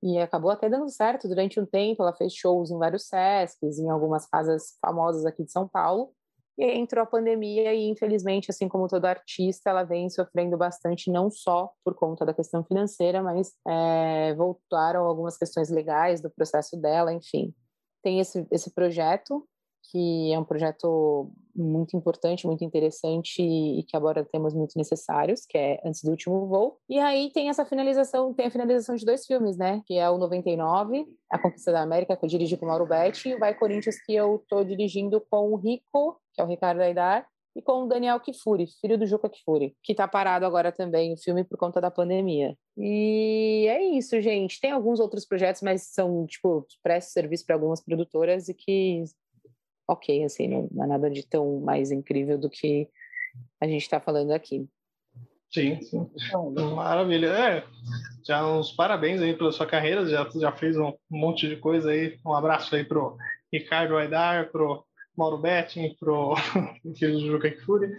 E acabou até dando certo durante um tempo. Ela fez shows em vários SESCs, em algumas casas famosas aqui de São Paulo. E entrou a pandemia e, infelizmente, assim como todo artista, ela vem sofrendo bastante, não só por conta da questão financeira, mas é, voltaram algumas questões legais do processo dela, enfim. Tem esse, esse projeto, que é um projeto muito importante, muito interessante e que agora temos muito necessários, que é Antes do Último Voo. E aí tem essa finalização, tem a finalização de dois filmes, né? Que é o 99, A Conquista da América, que eu dirigi com o Mauro Betti, e o Vai Corinthians, que eu tô dirigindo com o Rico, que é o Ricardo Aidar, e com o Daniel Kifuri, filho do Juca Kifuri, que tá parado agora também o filme por conta da pandemia. E é isso, gente. Tem alguns outros projetos, mas são, tipo, prestam serviço para algumas produtoras e que ok, assim, não é nada de tão mais incrível do que a gente está falando aqui. Sim, sim. Maravilha. É, já uns parabéns aí pela sua carreira, já, já fez um monte de coisa aí. Um abraço aí pro Ricardo Aidar, pro Mauro Betting, filho do Juca Kifuri.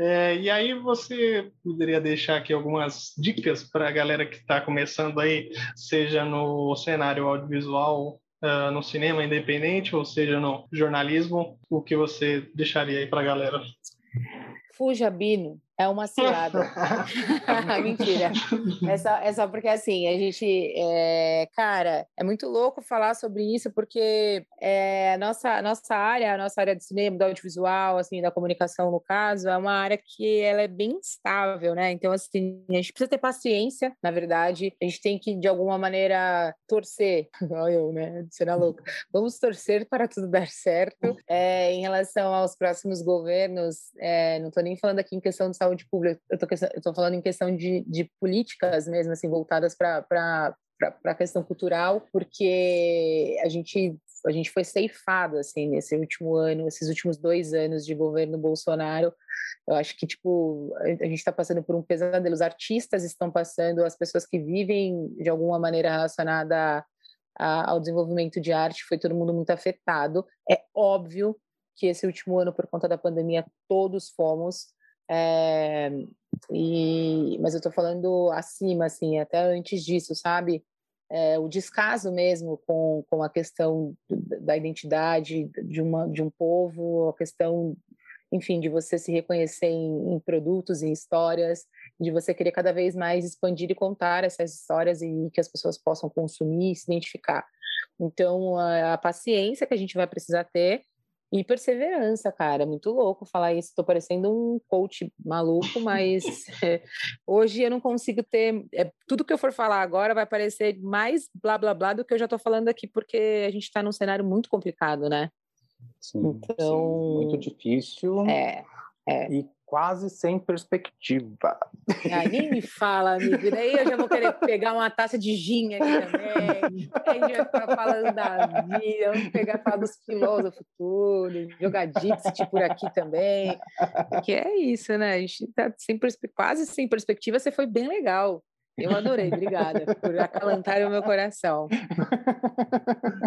É, e aí você poderia deixar aqui algumas dicas para a galera que está começando aí, seja no cenário audiovisual uh, no cinema independente, ou seja, no jornalismo, o que você deixaria aí para a galera? Fuja, Bino é uma cilada. Mentira. É só, é só porque, assim, a gente. É, cara, é muito louco falar sobre isso, porque é, nossa, nossa área, nossa área de cinema, do audiovisual, assim, da comunicação, no caso, é uma área que ela é bem estável, né? Então, assim, a gente precisa ter paciência, na verdade. A gente tem que, de alguma maneira, torcer. Olha eu, né? Cena louca. Vamos torcer para tudo dar certo. É, em relação aos próximos governos, é, não estou nem falando aqui em questão de saúde saúde pública, eu estou falando em questão de, de políticas mesmo, assim, voltadas para a questão cultural, porque a gente a gente foi ceifado assim nesse último ano, esses últimos dois anos de governo Bolsonaro. Eu acho que tipo a gente está passando por um pesadelo. Os artistas estão passando, as pessoas que vivem de alguma maneira relacionada a, ao desenvolvimento de arte, foi todo mundo muito afetado. É óbvio que esse último ano, por conta da pandemia, todos fomos. É, e, mas eu estou falando acima, assim, até antes disso, sabe? É, o descaso mesmo com, com a questão da identidade de, uma, de um povo, a questão, enfim, de você se reconhecer em, em produtos, em histórias, de você querer cada vez mais expandir e contar essas histórias e que as pessoas possam consumir e se identificar. Então, a, a paciência que a gente vai precisar ter e perseverança, cara. É muito louco falar isso. Estou parecendo um coach maluco, mas é, hoje eu não consigo ter. É, tudo que eu for falar agora vai parecer mais blá blá blá do que eu já estou falando aqui, porque a gente está num cenário muito complicado, né? Sim, então, sim, muito difícil. É, é. E quase sem perspectiva. Ai, nem me fala, amigo. Daí eu já vou querer pegar uma taça de gin aqui também. Aí a gente vai ficar falando da vida, vamos pegar falar dos filósofos tudo, jogar Dixit por aqui também. Que é isso, né? A gente tá sem quase sem perspectiva, você foi bem legal. Eu adorei, obrigada por acalantar o meu coração.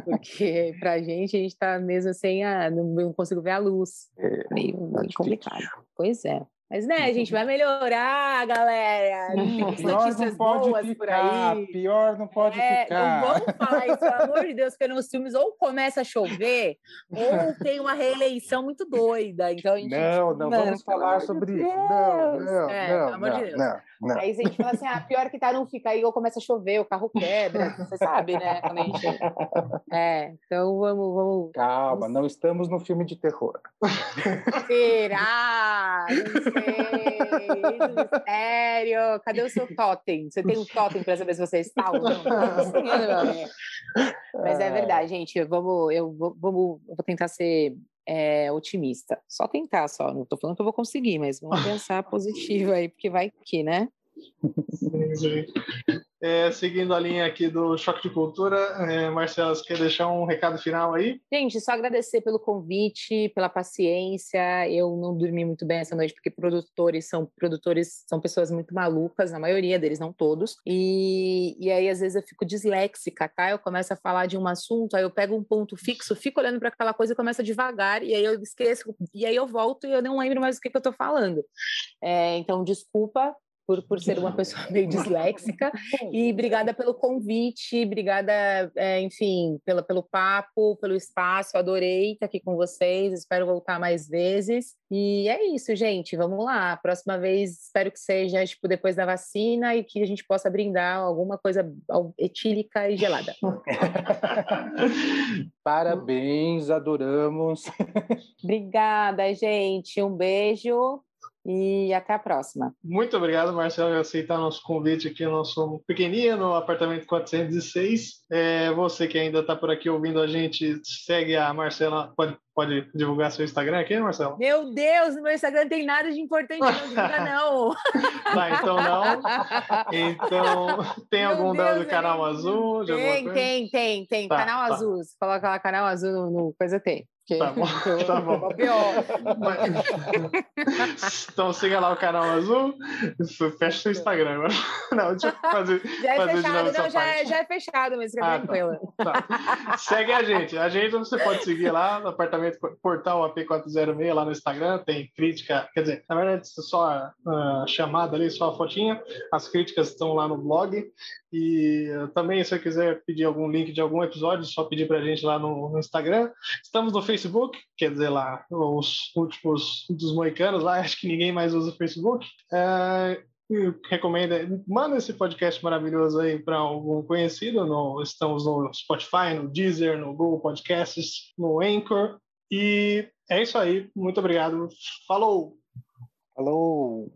Porque pra gente, a gente tá mesmo sem a. Não consigo ver a luz. É, meio, meio complicado. Pois é. Mas, né, a gente vai melhorar, galera. Pior não pode ficar, pior não pode é, ficar. Não vamos falar isso, pelo amor de Deus, porque nos filmes ou começa a chover, ou tem uma reeleição muito doida. Então, gente, não, não, não vamos falar sobre isso. Não, não, é, não, pelo amor de Deus. Não, não. Aí a gente fala assim, ah, pior que tá, não fica. Aí ou começa a chover, o carro quebra, você sabe, né? Quando a gente... É, então vamos, vamos... Calma, vamos... não estamos no filme de terror. Será? Não sei mistério. Cadê o seu totem? Você tem um totem para saber se você está ou não? Mas é verdade, gente. Vamos, eu vou, vamos, eu vou tentar ser é, otimista. Só tentar, só. Não estou falando que eu vou conseguir, mas vamos pensar positivo aí, porque vai que, né? É, seguindo a linha aqui do Choque de Cultura, é, Marcela, você quer deixar um recado final aí? Gente, só agradecer pelo convite, pela paciência. Eu não dormi muito bem essa noite porque produtores são produtores são pessoas muito malucas, a maioria deles, não todos. E, e aí às vezes eu fico disléxica, tá? Eu começo a falar de um assunto, aí eu pego um ponto fixo, fico olhando para aquela coisa e começo devagar e aí eu esqueço e aí eu volto e eu não lembro mais o que, que eu estou falando. É, então desculpa por, por ser uma pessoa meio disléxica. E obrigada pelo convite, obrigada, é, enfim, pela, pelo papo, pelo espaço. Adorei estar aqui com vocês, espero voltar mais vezes. E é isso, gente. Vamos lá. Próxima vez, espero que seja tipo, depois da vacina e que a gente possa brindar alguma coisa etílica e gelada. Parabéns, adoramos. Obrigada, gente. Um beijo. E até a próxima. Muito obrigado, Marcelo, por aceitar nosso convite aqui no nosso pequenino apartamento 406. É, você que ainda está por aqui ouvindo a gente, segue a Marcela. Pode, pode divulgar seu Instagram aqui, Marcelo? Meu Deus, no meu Instagram não tem nada de importante, não divulga, não. tá, então não. Então, tem meu algum Deus, do canal azul? Tem, tem, tem, tem. Tá, canal tá. azul. Você coloca lá canal azul no, no coisa tem. Tá bom, tá bom. então siga lá o canal azul. Fecha o Instagram agora. Não, deixa eu fazer. Já é fazer fechado, não, já é, já é, fechado, mas fica ah, tá. tranquila. Tá. Tá. Segue a gente. A gente você pode seguir lá no apartamento Portal AP406 lá no Instagram. Tem crítica, quer dizer, na verdade, só a, a chamada ali, só a fotinha. As críticas estão lá no blog. E também, se você quiser pedir algum link de algum episódio, só pedir para a gente lá no, Instagram. Estamos no Facebook, quer dizer, lá, os últimos dos moicanos lá, acho que ninguém mais usa o Facebook. É, recomendo, manda esse podcast maravilhoso aí para algum conhecido. No, estamos no Spotify, no Deezer, no Google Podcasts, no Anchor. E é isso aí. Muito obrigado. Falou! Falou!